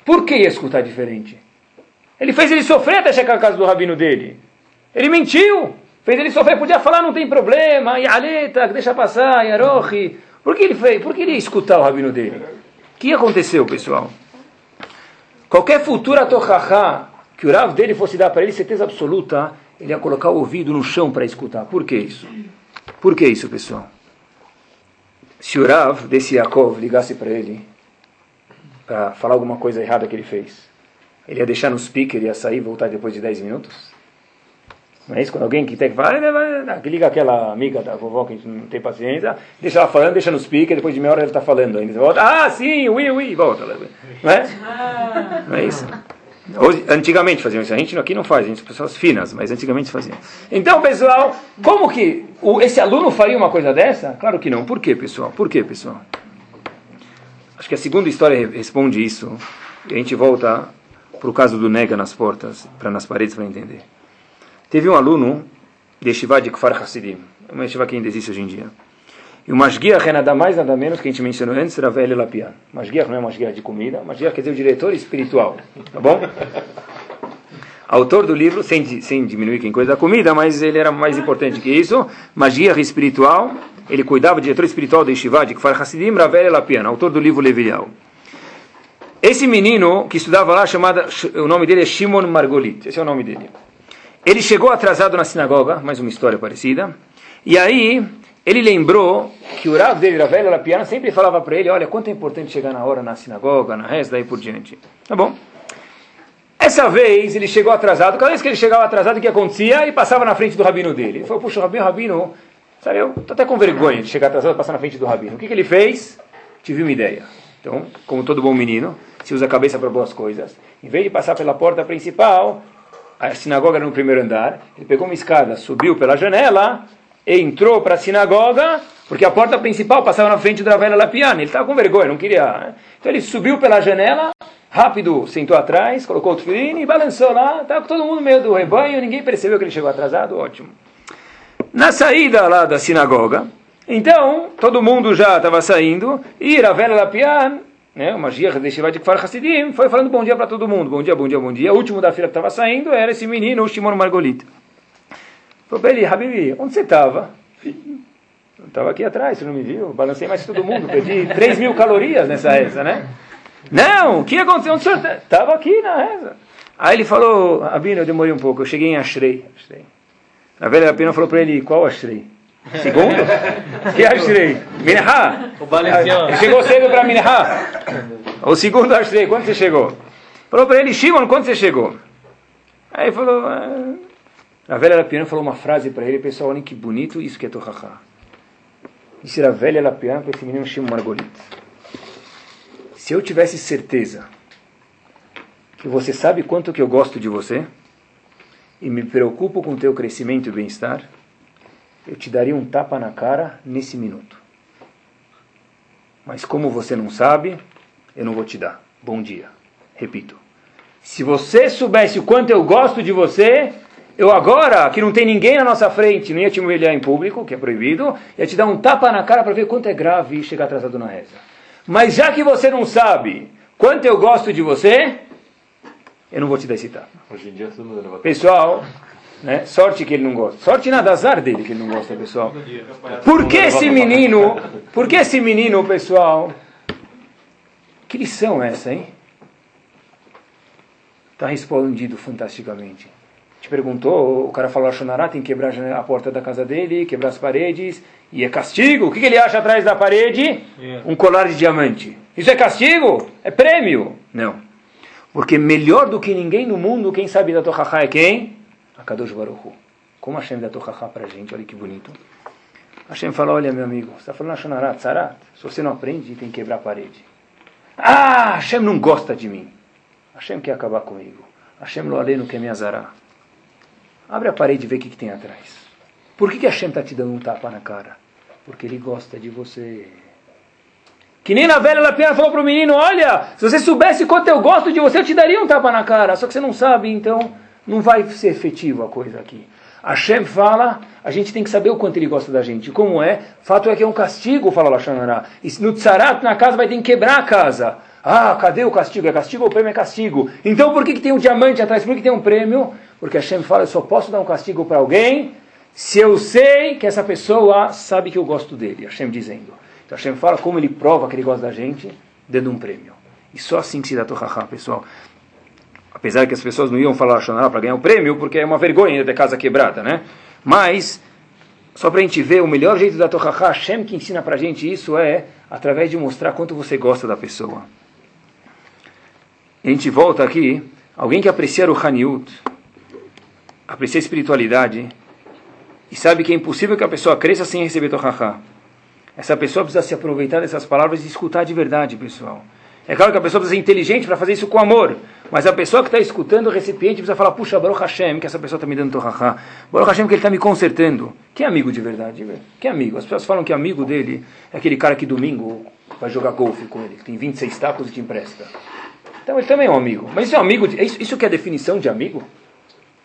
Por que ia escutar diferente? Ele fez ele sofrer até chegar à casa do rabino dele. Ele mentiu. Fez ele sofrer. Podia falar, não tem problema. Yaleta, deixa passar. Yarochi. Por que ele fez? Por que ele ia escutar o rabino dele? O que aconteceu, pessoal? Qualquer futura tochachá que o Rav dele fosse dar para ele certeza absoluta, ele ia colocar o ouvido no chão para escutar. Por que isso? Por que isso, pessoal? Se o Rav desse Yaakov ligasse para ele para falar alguma coisa errada que ele fez, ele ia deixar no speaker, ia sair e voltar depois de 10 minutos? Não é isso? Quando alguém que tem que falar, que liga aquela amiga da vovó que não tem paciência, deixa ela falando, deixa no speaker, depois de meia hora ele está falando ainda. Você volta, ah, sim, ui, ui, volta. Não é? Não é isso? Hoje, antigamente faziam isso, a gente aqui não faz, a gente pessoas finas, mas antigamente faziam. Então, pessoal, como que o, esse aluno faria uma coisa dessa? Claro que não. Por quê, pessoal? Por quê, pessoal? Acho que a segunda história responde isso. E a gente volta para o caso do nega nas portas, para nas paredes, para entender. Teve um aluno de Shiva de Kfar Hasidim, uma Shiva que ainda existe hoje em dia. E o Masguiach é nada mais, nada menos que a gente mencionou antes, era velho Lapian. Masguiach não é Masguiach de comida, Masguiach quer dizer o diretor espiritual, tá bom? [LAUGHS] Autor do livro, sem, sem diminuir quem coisa da comida, mas ele era mais importante que isso, Masguiach espiritual, ele cuidava, diretor espiritual de Shiva de Kfar Hasidim, Ravel Lapian, autor do livro Levial. Esse menino que estudava lá, chamada, o nome dele é Shimon Margolit, esse é o nome dele. Ele chegou atrasado na sinagoga, mais uma história parecida, e aí ele lembrou que o Rav dele, Ravel Lapiana, sempre falava para ele, olha, quanto é importante chegar na hora na sinagoga, na reza, daí por diante. Tá bom? Essa vez ele chegou atrasado, cada vez que ele chegava atrasado, o que acontecia? Ele passava na frente do rabino dele. Ele falou, puxa, rabino, rabino, sabe, eu estou até com vergonha de chegar atrasado e passar na frente do rabino. O que, que ele fez? Tive uma ideia. Então, como todo bom menino, se usa a cabeça para boas coisas. Em vez de passar pela porta principal, a sinagoga era no primeiro andar, ele pegou uma escada, subiu pela janela, entrou para a sinagoga, porque a porta principal passava na frente da velha Lapiana, ele estava com vergonha, não queria. Né? Então ele subiu pela janela, rápido sentou atrás, colocou o tefilin e balançou lá, estava todo mundo meio do rebanho, ninguém percebeu que ele chegou atrasado, ótimo. Na saída lá da sinagoga, então, todo mundo já estava saindo, e a velha Lapian, né, uma magia de Shivat Kfar Hasidim, foi falando bom dia para todo mundo, bom dia, bom dia, bom dia. O último da fila que estava saindo era esse menino, o Shimon Margolita. Falou para ele, Habibi, onde você estava? Estava aqui atrás, você não me viu? Balancei mais todo mundo, perdi [LAUGHS] 3 mil calorias nessa reza, né? Não, o que aconteceu? Onde você estava aqui na reza. Aí ele falou, Abino, eu demorei um pouco, eu cheguei em Ashrei. Ashrei. A velha Pena falou para ele, qual Ashrei? Segundo? [LAUGHS] que Ashrei? Minha. O Balenciano. Chegou cedo para Minha. O segundo Ashrei, quando você chegou? Falou para ele, Shimon, quando você chegou? Aí falou, ah. A velha Lapiana falou uma frase para ele, pessoal, olhem que bonito isso que é era a velha Lapiana para esse menino Shimon Margolito. Se eu tivesse certeza que você sabe quanto que eu gosto de você e me preocupo com o teu crescimento e bem-estar, eu te daria um tapa na cara nesse minuto. Mas como você não sabe, eu não vou te dar. Bom dia. Repito. Se você soubesse o quanto eu gosto de você, eu agora, que não tem ninguém na nossa frente, não ia te humilhar em público, que é proibido, ia te dar um tapa na cara para ver quanto é grave chegar atrasado na reza. Mas já que você não sabe quanto eu gosto de você, eu não vou te dar esse tapa. Hoje em dia todo mundo Pessoal, né? Sorte que ele não gosta. Sorte nada, azar dele que ele não gosta, pessoal. Por que esse menino, por que esse menino, pessoal? Que lição é essa, hein? Está respondido fantasticamente. Te perguntou, o cara falou, Shonará tem que quebrar a porta da casa dele, quebrar as paredes, e é castigo. O que, que ele acha atrás da parede? Um colar de diamante. Isso é castigo? É prêmio? Não. Porque melhor do que ninguém no mundo, quem sabe da Torahá é quem? a Kadosh Baruchu. Como Hashem dá Tochachá para a gente, olha que bonito. Hashem fala, olha meu amigo, você está falando Hashonarat, Sarat, se você não aprende, tem que quebrar a parede. Ah, Hashem não gosta de mim. Hashem quer acabar comigo. Hashem lo não quer me azarar. Abre a parede e vê o que, que tem atrás. Por que, que Hashem está te dando um tapa na cara? Porque ele gosta de você. Que nem na velha Lapina falou para o menino: Olha, se você soubesse quanto eu gosto de você, eu te daria um tapa na cara. Só que você não sabe, então não vai ser efetivo a coisa aqui. Hashem fala, a gente tem que saber o quanto ele gosta da gente. Como é? Fato é que é um castigo, fala Lashonará. E no tzarat na casa vai ter que quebrar a casa. Ah, cadê o castigo? É castigo ou o prêmio é castigo? Então por que, que tem um diamante atrás? Por que, que tem um prêmio? Porque Hashem fala, eu só posso dar um castigo para alguém se eu sei que essa pessoa sabe que eu gosto dele. Hashem dizendo. Então Hashem fala como ele prova que ele gosta da gente, dando um prêmio. E só assim que se dá Torahá, pessoal. Apesar que as pessoas não iam falar Shonará para ganhar o prêmio, porque é uma vergonha ter casa quebrada, né? Mas, só para a gente ver, o melhor jeito da Tochachá, Hashem que ensina para a gente isso é através de mostrar quanto você gosta da pessoa. A gente volta aqui, alguém que aprecia o Haniut, aprecia a espiritualidade, e sabe que é impossível que a pessoa cresça sem receber Tochachá. Essa pessoa precisa se aproveitar dessas palavras e escutar de verdade, pessoal. É claro que a pessoa precisa ser inteligente para fazer isso com amor. Mas a pessoa que está escutando o recipiente precisa falar, puxa, Baruch Hashem, que essa pessoa está me dando torrahá. Baruch Hashem, que ele está me consertando. Quem é amigo de verdade? Quem é amigo? As pessoas falam que amigo dele é aquele cara que domingo vai jogar golfe com ele, que tem 26 tacos e te empresta. Então ele também é um amigo. Mas isso é um amigo? De, isso, isso que é definição de amigo?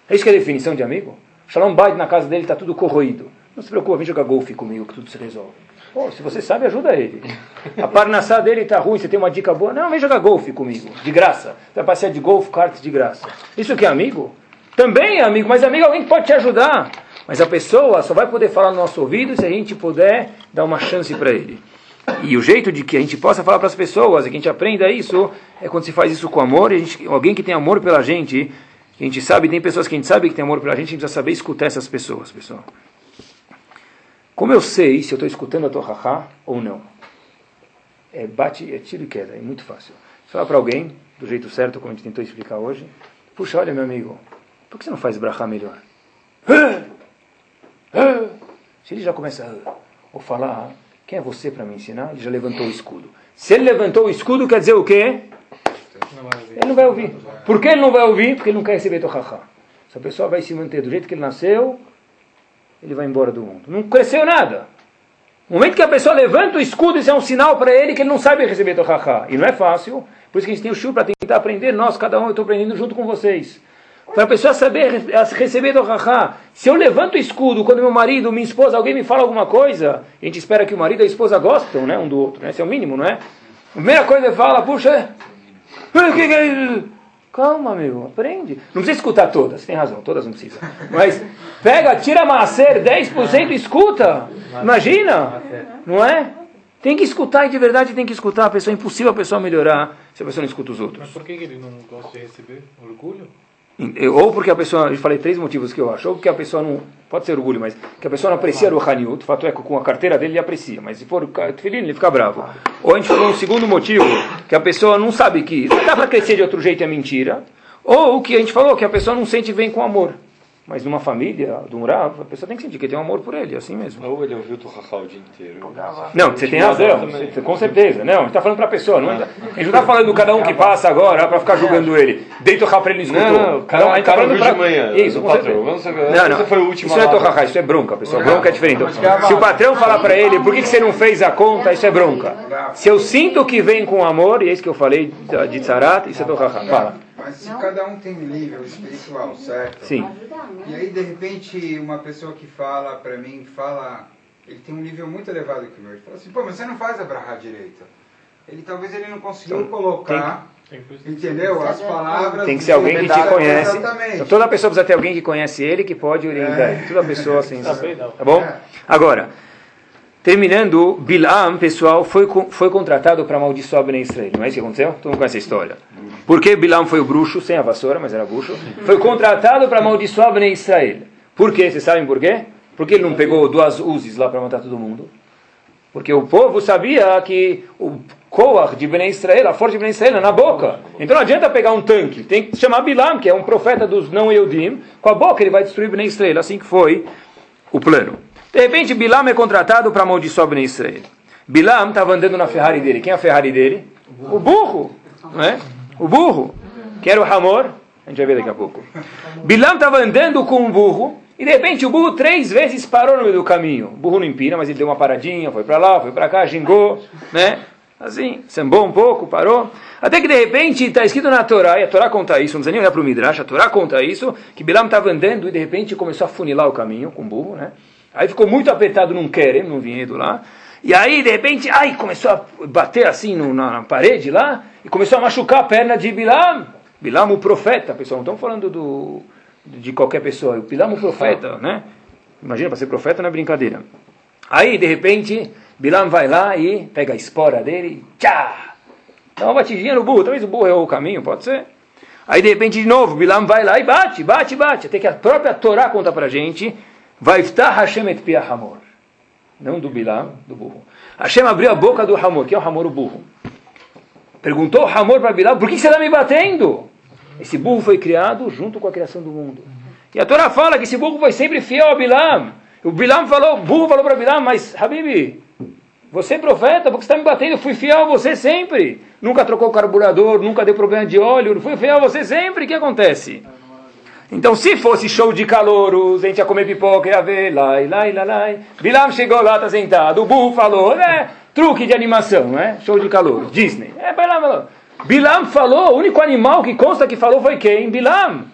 É isso que é definição de amigo? Shalom Bait na casa dele está tudo corroído. Não se preocupe, vem jogar golfe comigo que tudo se resolve. Pô, se você sabe, ajuda ele. A parnassá dele está ruim, você tem uma dica boa. Não, vem jogar golfe comigo, de graça. Vai passear de golfe, kart de graça. Isso que é amigo? Também é amigo, mas amigo é alguém que pode te ajudar. Mas a pessoa só vai poder falar no nosso ouvido se a gente puder dar uma chance para ele. E o jeito de que a gente possa falar para as pessoas, e que a gente aprenda isso, é quando se faz isso com amor, e gente, alguém que tem amor pela gente, que a gente sabe, tem pessoas que a gente sabe que tem amor pela gente, a gente precisa saber escutar essas pessoas, pessoal. Como eu sei se eu estou escutando a Torahá ou não? É bate, é tiro e queda, é muito fácil. Você fala para alguém, do jeito certo, como a gente tentou explicar hoje, puxa, olha meu amigo, por que você não faz brahá melhor? Se ele já começa a falar, quem é você para me ensinar? Ele já levantou o escudo. Se ele levantou o escudo, quer dizer o quê? Ele não vai ouvir. Por que ele não vai ouvir? Porque ele não quer receber Torahá. Se a pessoa vai se manter do jeito que ele nasceu, ele vai embora do mundo. Não cresceu nada. No momento que a pessoa levanta o escudo, isso é um sinal para ele que ele não sabe receber Tohaha. E não é fácil. Por isso que a gente tem o Shur para tentar aprender. Nós, cada um, eu estou aprendendo junto com vocês. Para a pessoa saber receber Tohaha. Se eu levanto o escudo quando meu marido, minha esposa, alguém me fala alguma coisa, a gente espera que o marido e a esposa gostem né, um do outro. Né? Esse é o mínimo, não é? A primeira coisa ele fala, puxa, Calma, meu, aprende. Não precisa escutar todas, tem razão, todas não precisam. Mas pega, tira macer 10% e escuta. Imagina, não é? Tem que escutar e de verdade tem que escutar. A pessoa é impossível a pessoa melhorar se a pessoa não escuta os outros. Mas por que ele não gosta de receber orgulho? Ou porque a pessoa, eu falei três motivos que eu acho, ou porque a pessoa não, pode ser orgulho, mas que a pessoa não aprecia o Haniut, o fato é que com a carteira dele ele aprecia, mas se for filhinho ele fica bravo. Ou a gente falou um segundo motivo, que a pessoa não sabe que dá para crescer de outro jeito é mentira, ou o que a gente falou, que a pessoa não sente bem com amor. Mas numa família, de um Rav, a pessoa tem que sentir que tem um amor por ele, assim mesmo. Ou ele ouviu o Rahá o dia inteiro. Não, você tem razão, com certeza. Não, a gente está falando para a pessoa. Não, a gente não está falando do cada um que passa agora para ficar julgando ele. Deita o Rahá para ele escutou. Não, não, cada, a gente está falando para... manhã. Isso, com patrão. Vamos não, não. foi o último isso não é torrahá, isso é bronca, pessoal. Bronca é diferente. Então, se o patrão falar para ele, por que, que você não fez a conta, isso é bronca. Se eu sinto que vem com amor, e é isso que eu falei de Tzarat, isso é torrahá. Fala. Mas se não. cada um tem um nível espiritual, certo? Sim. E aí, de repente, uma pessoa que fala para mim, fala, ele tem um nível muito elevado que o meu. Ele fala assim, pô, mas você não faz a brahá direita. Ele talvez ele não conseguiu então, colocar, entendeu? As palavras. Tem que ser alguém que te conhece. Exatamente. Então, toda pessoa precisa ter alguém que conhece ele que pode orientar. É. Toda pessoa assim. [LAUGHS] tá bom? É. Agora. Terminando, Bilam, pessoal, foi, foi contratado para amaldiçoar Ben Israel. Não é isso que aconteceu? Todo mundo conhece a história. Porque Bilam foi o bruxo, sem a vassoura, mas era bruxo. Foi contratado para amaldiçoar Ben Israel. Por quê? Vocês sabem por quê? Porque ele não pegou duas uzes lá para matar todo mundo. Porque o povo sabia que o Koach de Ben Israel, a força de Ben Israel é na boca. Então não adianta pegar um tanque. Tem que chamar Bilam, que é um profeta dos não-Eudim. Com a boca ele vai destruir Ben Israel. Assim que foi o plano. De repente, Bilam é contratado para amaldiçoar Ben Israel. Bilam estava andando na Ferrari dele. Quem é a Ferrari dele? O burro. Não é? O burro. Que era o Hamor. A gente vai ver daqui a pouco. Bilam estava andando com um burro. E de repente o burro três vezes parou no meio do caminho. O burro não empina, mas ele deu uma paradinha, foi para lá, foi para cá, gingou, né? Assim, sambou um pouco, parou. Até que de repente está escrito na Torá, e a Torá conta isso, não precisa nem olhar para o Midrash, a Torá conta isso, que Bilam estava andando e de repente começou a funilar o caminho com o burro, né? Aí ficou muito apertado num querem, num vinhedo lá. E aí, de repente, ai, começou a bater assim no, na, na, parede lá, e começou a machucar a perna de Bilam. Bilam, o profeta, pessoal, não estamos falando do, de qualquer pessoa, o Bilam, o profeta, né? Imagina, para ser profeta não é brincadeira. Aí, de repente, Bilam vai lá e pega a espora dele, tchá! Dá uma batidinha no burro, talvez o burro errou o caminho, pode ser. Aí, de repente, de novo, Bilam vai lá e bate, bate, bate. Até que a própria Torá conta para gente Vaiftar Hashem et pia Hamor. Não do Bilam, do burro. Hashem abriu a boca do Hamor. que é o Hamor, o burro? Perguntou o Hamor para Bilam, por que você está me batendo? Esse burro foi criado junto com a criação do mundo. E a Torá fala que esse burro foi sempre fiel a Bilam. O Bilam falou, o burro falou para Bilam, mas Habibi, você é profeta, porque você está me batendo, eu fui fiel a você sempre. Nunca trocou o carburador, nunca deu problema de óleo, fui fiel a você sempre. O que acontece? Então, se fosse show de calouros, a gente ia comer pipoca, ia ver, lai, lai, lai, lai. Bilam chegou lá, tá sentado, o burro falou, né? Truque de animação, né? Show de calouros, Disney. É, Bilam falou. Bilam falou, o único animal que consta que falou foi quem? Bilam.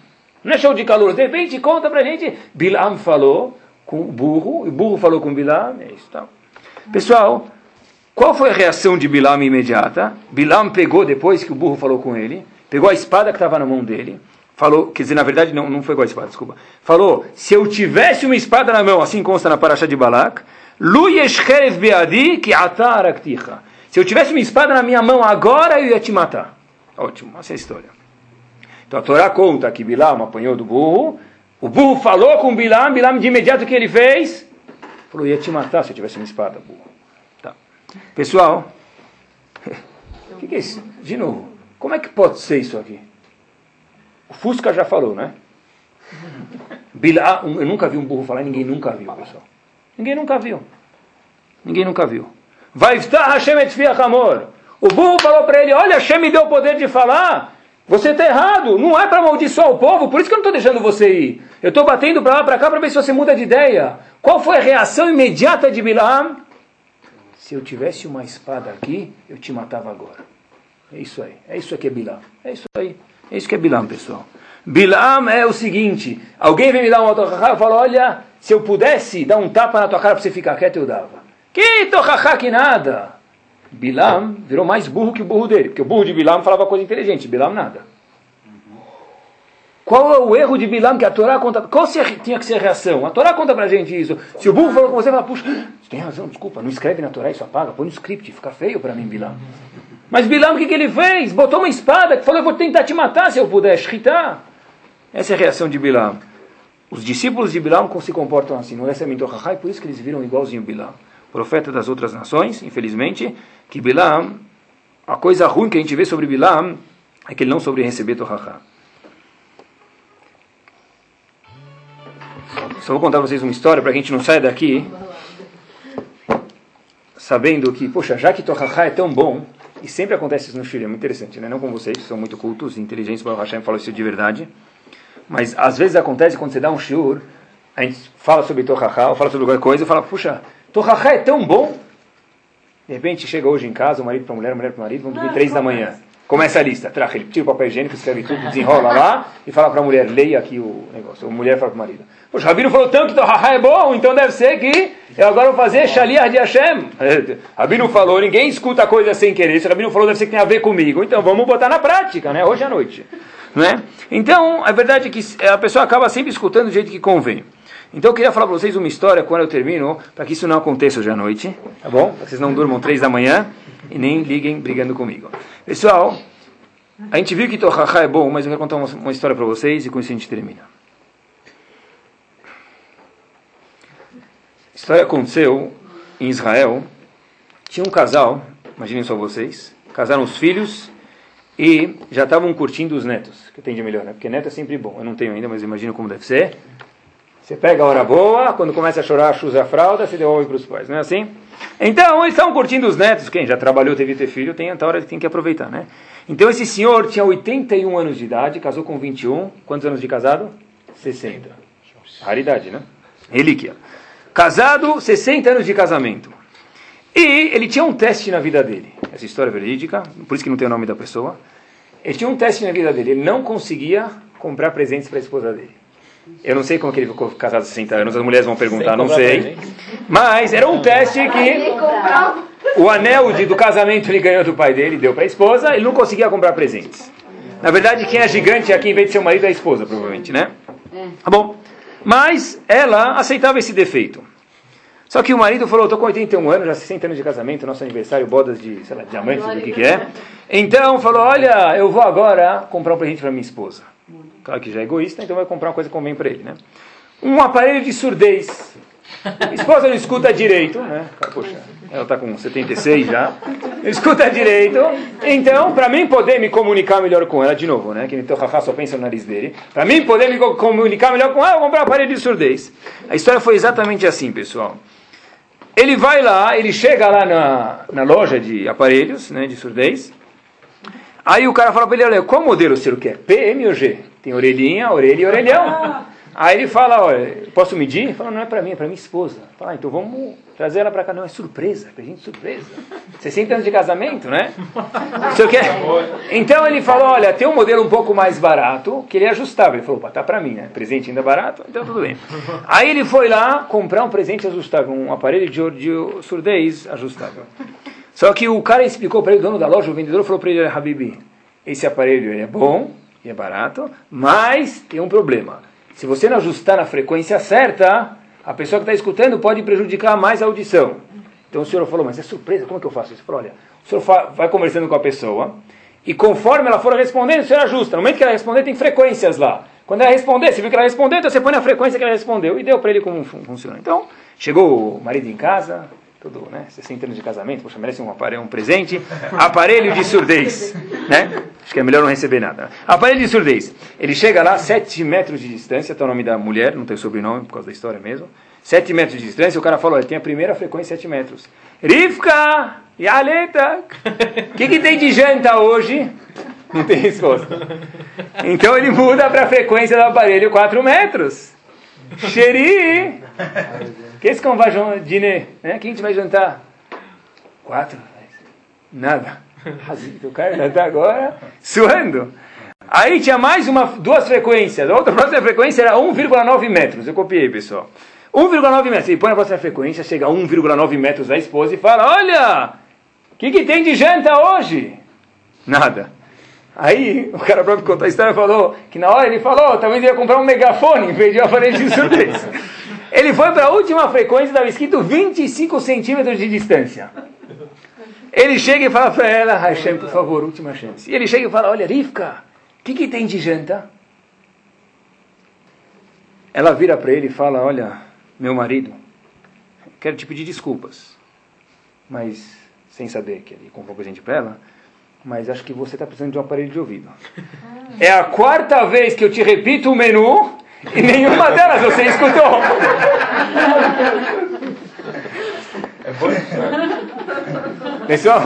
Não é show de calouros. De repente, conta pra gente, Bilam falou com o burro, o burro falou com Bilam, é isso, tá. Pessoal, qual foi a reação de Bilam imediata? Bilam pegou, depois que o burro falou com ele, pegou a espada que estava na mão dele, falou, quer dizer, na verdade não, não foi com a espada, desculpa. Falou, se eu tivesse uma espada na mão, assim consta na paraxá de Balak, Lu beadi ki Se eu tivesse uma espada na minha mão agora, eu ia te matar. Ótimo, essa é a história. Então a Torá conta que Bilam apanhou do burro, o burro falou com Bilam, Bilam de imediato o que ele fez? Falou, ia te matar se eu tivesse uma espada, burro. Tá. Pessoal, [LAUGHS] o que, que é isso? De novo, como é que pode ser isso aqui? O Fusca já falou, né? Bilá, eu nunca vi um burro falar, ninguém nunca viu, pessoal. Ninguém nunca viu. Ninguém nunca viu. Vai estar Hashem et amor. O burro falou para ele: Olha, Hashem me deu o poder de falar. Você está errado, não é para amaldiçoar o povo, por isso que eu não estou deixando você ir. Eu estou batendo para lá, para cá, para ver se você muda de ideia. Qual foi a reação imediata de Bilam? Se eu tivesse uma espada aqui, eu te matava agora. É isso aí, é isso que é Bilam. É isso aí, é isso que é Bilam, pessoal. Bilam é o seguinte: alguém vem me dar uma autocacá, eu falo, olha, se eu pudesse dar um tapa na tua cara para você ficar quieto, eu dava. Que tochachá que nada. Bilam virou mais burro que o burro dele, porque o burro de Bilam falava coisa inteligente, Bilam nada. Qual é o erro de Bilam que a Torá conta? Qual tinha que ser a reação? A Torá conta pra gente isso. Se o burro falou com você, fala, puxa, você tem razão, desculpa, não escreve na Torá, isso apaga, põe no script, fica feio para mim, Bilam. Mas Bilam, o que, que ele fez? Botou uma espada que falou, eu vou tentar te matar se eu puder, shritar. Essa é a reação de Bilam. Os discípulos de Bilam se comportam assim, não é e por isso que eles viram igualzinho Bilam. Profeta das outras nações, infelizmente, que Bilam, a coisa ruim que a gente vê sobre Bilam é que ele não soube receber Torahá. Só vou contar vocês uma história para que a gente não saia daqui sabendo que, poxa, já que Torahá é tão bom, e sempre acontece isso no Chile, é muito interessante, né? não com vocês, que são muito cultos e inteligentes, o Hashem falou isso de verdade, mas às vezes acontece quando você dá um shiur, a gente fala sobre Torahá, ou fala sobre qualquer coisa, e fala, puxa, Torahá é tão bom, de repente chega hoje em casa, o marido para a mulher, a mulher para o marido, vão dormir três da manhã. Começa a lista, traga ele tira o papel higiênico, escreve tudo, desenrola lá e fala para a mulher, leia aqui o negócio. A mulher fala para o marido. Poxa, o Rabino falou tanto que Torahá é bom, então deve ser que eu agora vou fazer Shaliah de Hashem. [LAUGHS] Rabino falou, ninguém escuta coisa sem querer. Se o Rabino falou, deve ser que tem a ver comigo. Então vamos botar na prática, né? Hoje à noite. Não é? Então, a verdade é que a pessoa acaba sempre escutando do jeito que convém. Então eu queria falar para vocês uma história quando eu termino, para que isso não aconteça hoje à noite, tá bom? Que vocês não durmam três da manhã e nem liguem brigando comigo. Pessoal, a gente viu que Tohaha é bom, mas eu quero contar uma, uma história para vocês e com isso a gente termina. A história aconteceu em Israel. Tinha um casal, imaginem só vocês, casaram os filhos e já estavam curtindo os netos, que tem de melhor, né? Porque neto é sempre bom. Eu não tenho ainda, mas imagino como deve ser. Você pega a hora boa, quando começa a chorar, chusa a fralda, você devolve para os pais, não é assim? Então, eles estavam curtindo os netos. Quem já trabalhou, teve ter filho, tem a hora que tem que aproveitar, né? Então, esse senhor tinha 81 anos de idade, casou com 21. Quantos anos de casado? 60. Raridade, né? Relíquia. Casado, 60 anos de casamento. E ele tinha um teste na vida dele. Essa história é verídica, por isso que não tem o nome da pessoa. Ele tinha um teste na vida dele. Ele não conseguia comprar presentes para a esposa dele. Eu não sei como que ele ficou casado há 60 anos, as mulheres vão perguntar, não sei. Mas era um teste que o anel de, do casamento ele ganhou do pai dele, deu para a esposa, ele não conseguia comprar presentes. Na verdade, quem é gigante aqui, em vez de ser o marido, é a esposa, provavelmente, né? Tá bom. Mas ela aceitava esse defeito. Só que o marido falou, estou com 81 anos, já 60 anos de casamento, nosso aniversário, bodas de, sei lá, diamantes, o que que é. Então, falou, olha, eu vou agora comprar um presente para minha esposa. Claro que já é egoísta, então vai comprar uma coisa que convém para ele, né? Um aparelho de surdez. A esposa não escuta direito, né? Poxa, ela está com 76 já. Não escuta direito. Então, para mim poder me comunicar melhor com ela, de novo, né? Que então Rafa só pensa no nariz dele. Para mim poder me comunicar melhor com ela, eu vou comprar um aparelho de surdez. A história foi exatamente assim, pessoal. Ele vai lá, ele chega lá na, na loja de aparelhos, né, de surdez. Aí o cara fala para ele, olha, qual modelo o senhor quer? P, M ou G? Tem orelhinha, orelha e orelhão. Aí ele fala, olha, posso medir? Ele fala, não é para mim, é para minha esposa. Fala, ah, então vamos trazer ela para cá. Não, é surpresa, presente surpresa. [LAUGHS] 60 anos de casamento, né? Senhor quer? Então ele falou, olha, tem um modelo um pouco mais barato, que ele é ajustável. Ele falou, tá para mim, né? Presente ainda barato, então tudo bem. Aí ele foi lá comprar um presente ajustável, um aparelho de, de surdez ajustável. Só que o cara explicou para ele, o dono da loja, o vendedor, falou para ele, Habibi, esse aparelho é bom, e é barato, mas tem um problema. Se você não ajustar na frequência certa, a pessoa que está escutando pode prejudicar mais a audição. Então o senhor falou, mas é surpresa, como é que eu faço isso? Falou, olha, o senhor vai conversando com a pessoa, e conforme ela for respondendo, o senhor ajusta. No momento que ela responder, tem frequências lá. Quando ela responder, você viu que ela respondeu, então você põe na frequência que ela respondeu, e deu para ele como funciona. Então, chegou o marido em casa, tudo, né? 60 anos de casamento, poxa, merece um aparelho, um presente. Aparelho de surdez, né? Acho que é melhor não receber nada. Aparelho de surdez. Ele chega lá, 7 metros de distância, tá o nome da mulher, não tem sobrenome por causa da história mesmo. 7 metros de distância, o cara falou, ele tem a primeira frequência 7 metros. Rivka, Yaleta, o que, que tem de janta hoje? Não tem resposta. Então ele muda para a frequência do aparelho 4 metros. Xeri! Que esse vai dine, né? Quem a gente vai jantar? Quatro? Nada. [LAUGHS] O cara está agora suando. Aí tinha mais uma, duas frequências. A outra próxima frequência era 1,9 metros. Eu copiei, pessoal. 1,9 metros. Ele põe a próxima frequência, chega a 1,9 metros da esposa e fala: Olha, o que, que tem de janta hoje? Nada. Aí o cara próprio contou a história falou que na hora ele falou, talvez ia comprar um megafone em vez de um aparelho de surdez. Ele foi para a última frequência, estava escrito 25 centímetros de distância. Ele chega e fala para ela, Hashem, por favor, última chance. E ele chega e fala, olha, Rivka, o que, que tem de janta? Ela vira para ele e fala, olha, meu marido, quero te pedir desculpas, mas sem saber que ele comprou presente para ela, mas acho que você está precisando de um aparelho de ouvido. É a quarta vez que eu te repito o menu e nenhuma delas você escutou. É bom Pessoal,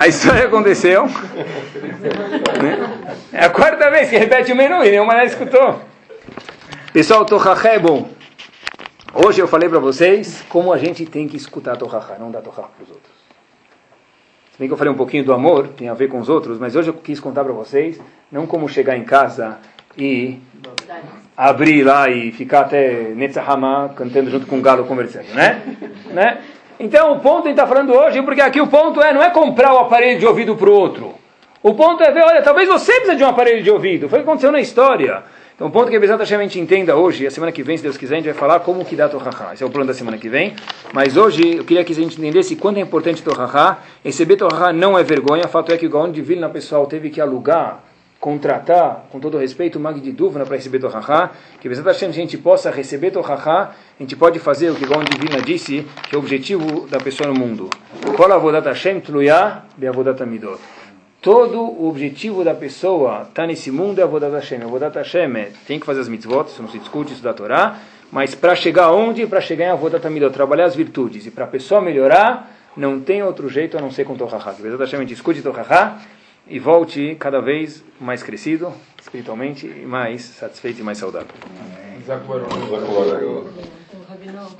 a história aconteceu. Né? É a quarta vez que repete o menu e nenhuma delas escutou. Pessoal, Torrachá é bom. Hoje eu falei para vocês como a gente tem que escutar Torrachá, não dar Torrachá para os outros. Se bem que eu falei um pouquinho do amor, tem a ver com os outros, mas hoje eu quis contar para vocês, não como chegar em casa e abrir lá e ficar até Netzahama cantando junto com o galo conversando, né? [LAUGHS] né? Então o ponto a gente está falando hoje, porque aqui o ponto é, não é comprar o aparelho de ouvido para o outro. O ponto é ver, olha, talvez você precise de um aparelho de ouvido. Foi o que aconteceu na história. Então, o ponto que a Bezat Hashem a gente entenda hoje, a semana que vem, se Deus quiser, a gente vai falar como que dá Torahá. Esse é o plano da semana que vem. Mas hoje, eu queria que a gente entendesse quanto é importante Torahá. Receber Torahá não é vergonha. O fato é que o Gaon de Vilna, pessoal, teve que alugar, contratar, com todo respeito, o Mag de Duvna para receber Torahá. Que Bezat Hashem a gente possa receber Torahá. A gente pode fazer o que de Vilna disse, que é o objetivo da pessoa no mundo. Amidot. Todo o objetivo da pessoa está nesse mundo é Avodat Hashem. Avodat Hashem é, tem que fazer as mitzvot, isso não se discute, isso da Torá, mas para chegar onde? Para chegar em Avodat Hamidot, trabalhar as virtudes. E para a pessoa melhorar, não tem outro jeito a não ser com Torahá. Avodat Hashem, a gente escute Torahá e volte cada vez mais crescido, espiritualmente, e mais satisfeito e mais saudável.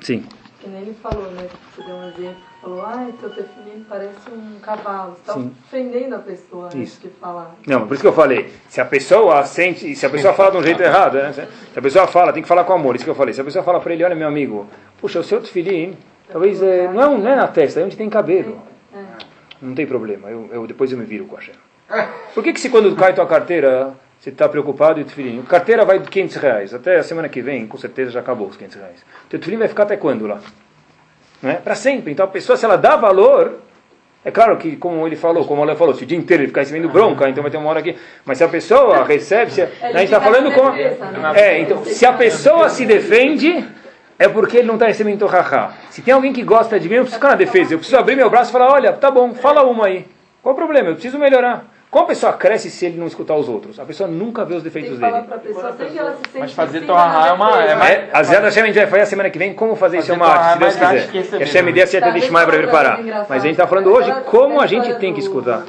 Sim que nem ele falou, né? Você deu um exemplo, falou, ah, teu tefilim parece um cavalo. Você está ofendendo a pessoa isso. de falar. Não, por isso que eu falei. Se a pessoa sente, se a pessoa fala de um jeito errado, né? Se a pessoa fala, tem que falar com amor, isso que eu falei. Se a pessoa fala para ele, olha meu amigo, puxa, o seu tefilim, talvez é, não, é não é na testa, é onde tem cabelo. É. Não tem problema, eu, eu, depois eu me viro com a Hashem. Por que, que se quando cai tua carteira, você está preocupado e o tefilim? Carteira vai de 500 reais. Até a semana que vem, com certeza, já acabou os 500 reais. O teu tefilim vai ficar até quando lá? Não é? Para sempre. Então a pessoa, se ela dá valor, é claro que, como ele falou, como ela falou, se o dia inteiro ele ficar recebendo bronca, então vai ter uma hora aqui. Mas se a pessoa recebe, se, a, a gente está falando com. Né? É, então, se a pessoa se defende, é porque ele não está recebendo torrahá. Se tem alguém que gosta de mim, eu preciso ficar na defesa. Eu preciso abrir meu braço e falar: olha, tá bom, fala uma aí. Qual o problema? Eu preciso melhorar. Como a pessoa cresce se ele não escutar os outros? A pessoa nunca vê os defeitos dele. Mas fazer Torahá é uma. É mais... é, a Zé da Shem a gente vai fazer a semana que vem como fazer, isso é uma arte, se Deus quiser. Que a Shem dê a certa de para preparar. Mas a gente está falando hoje como a gente tem que escutar.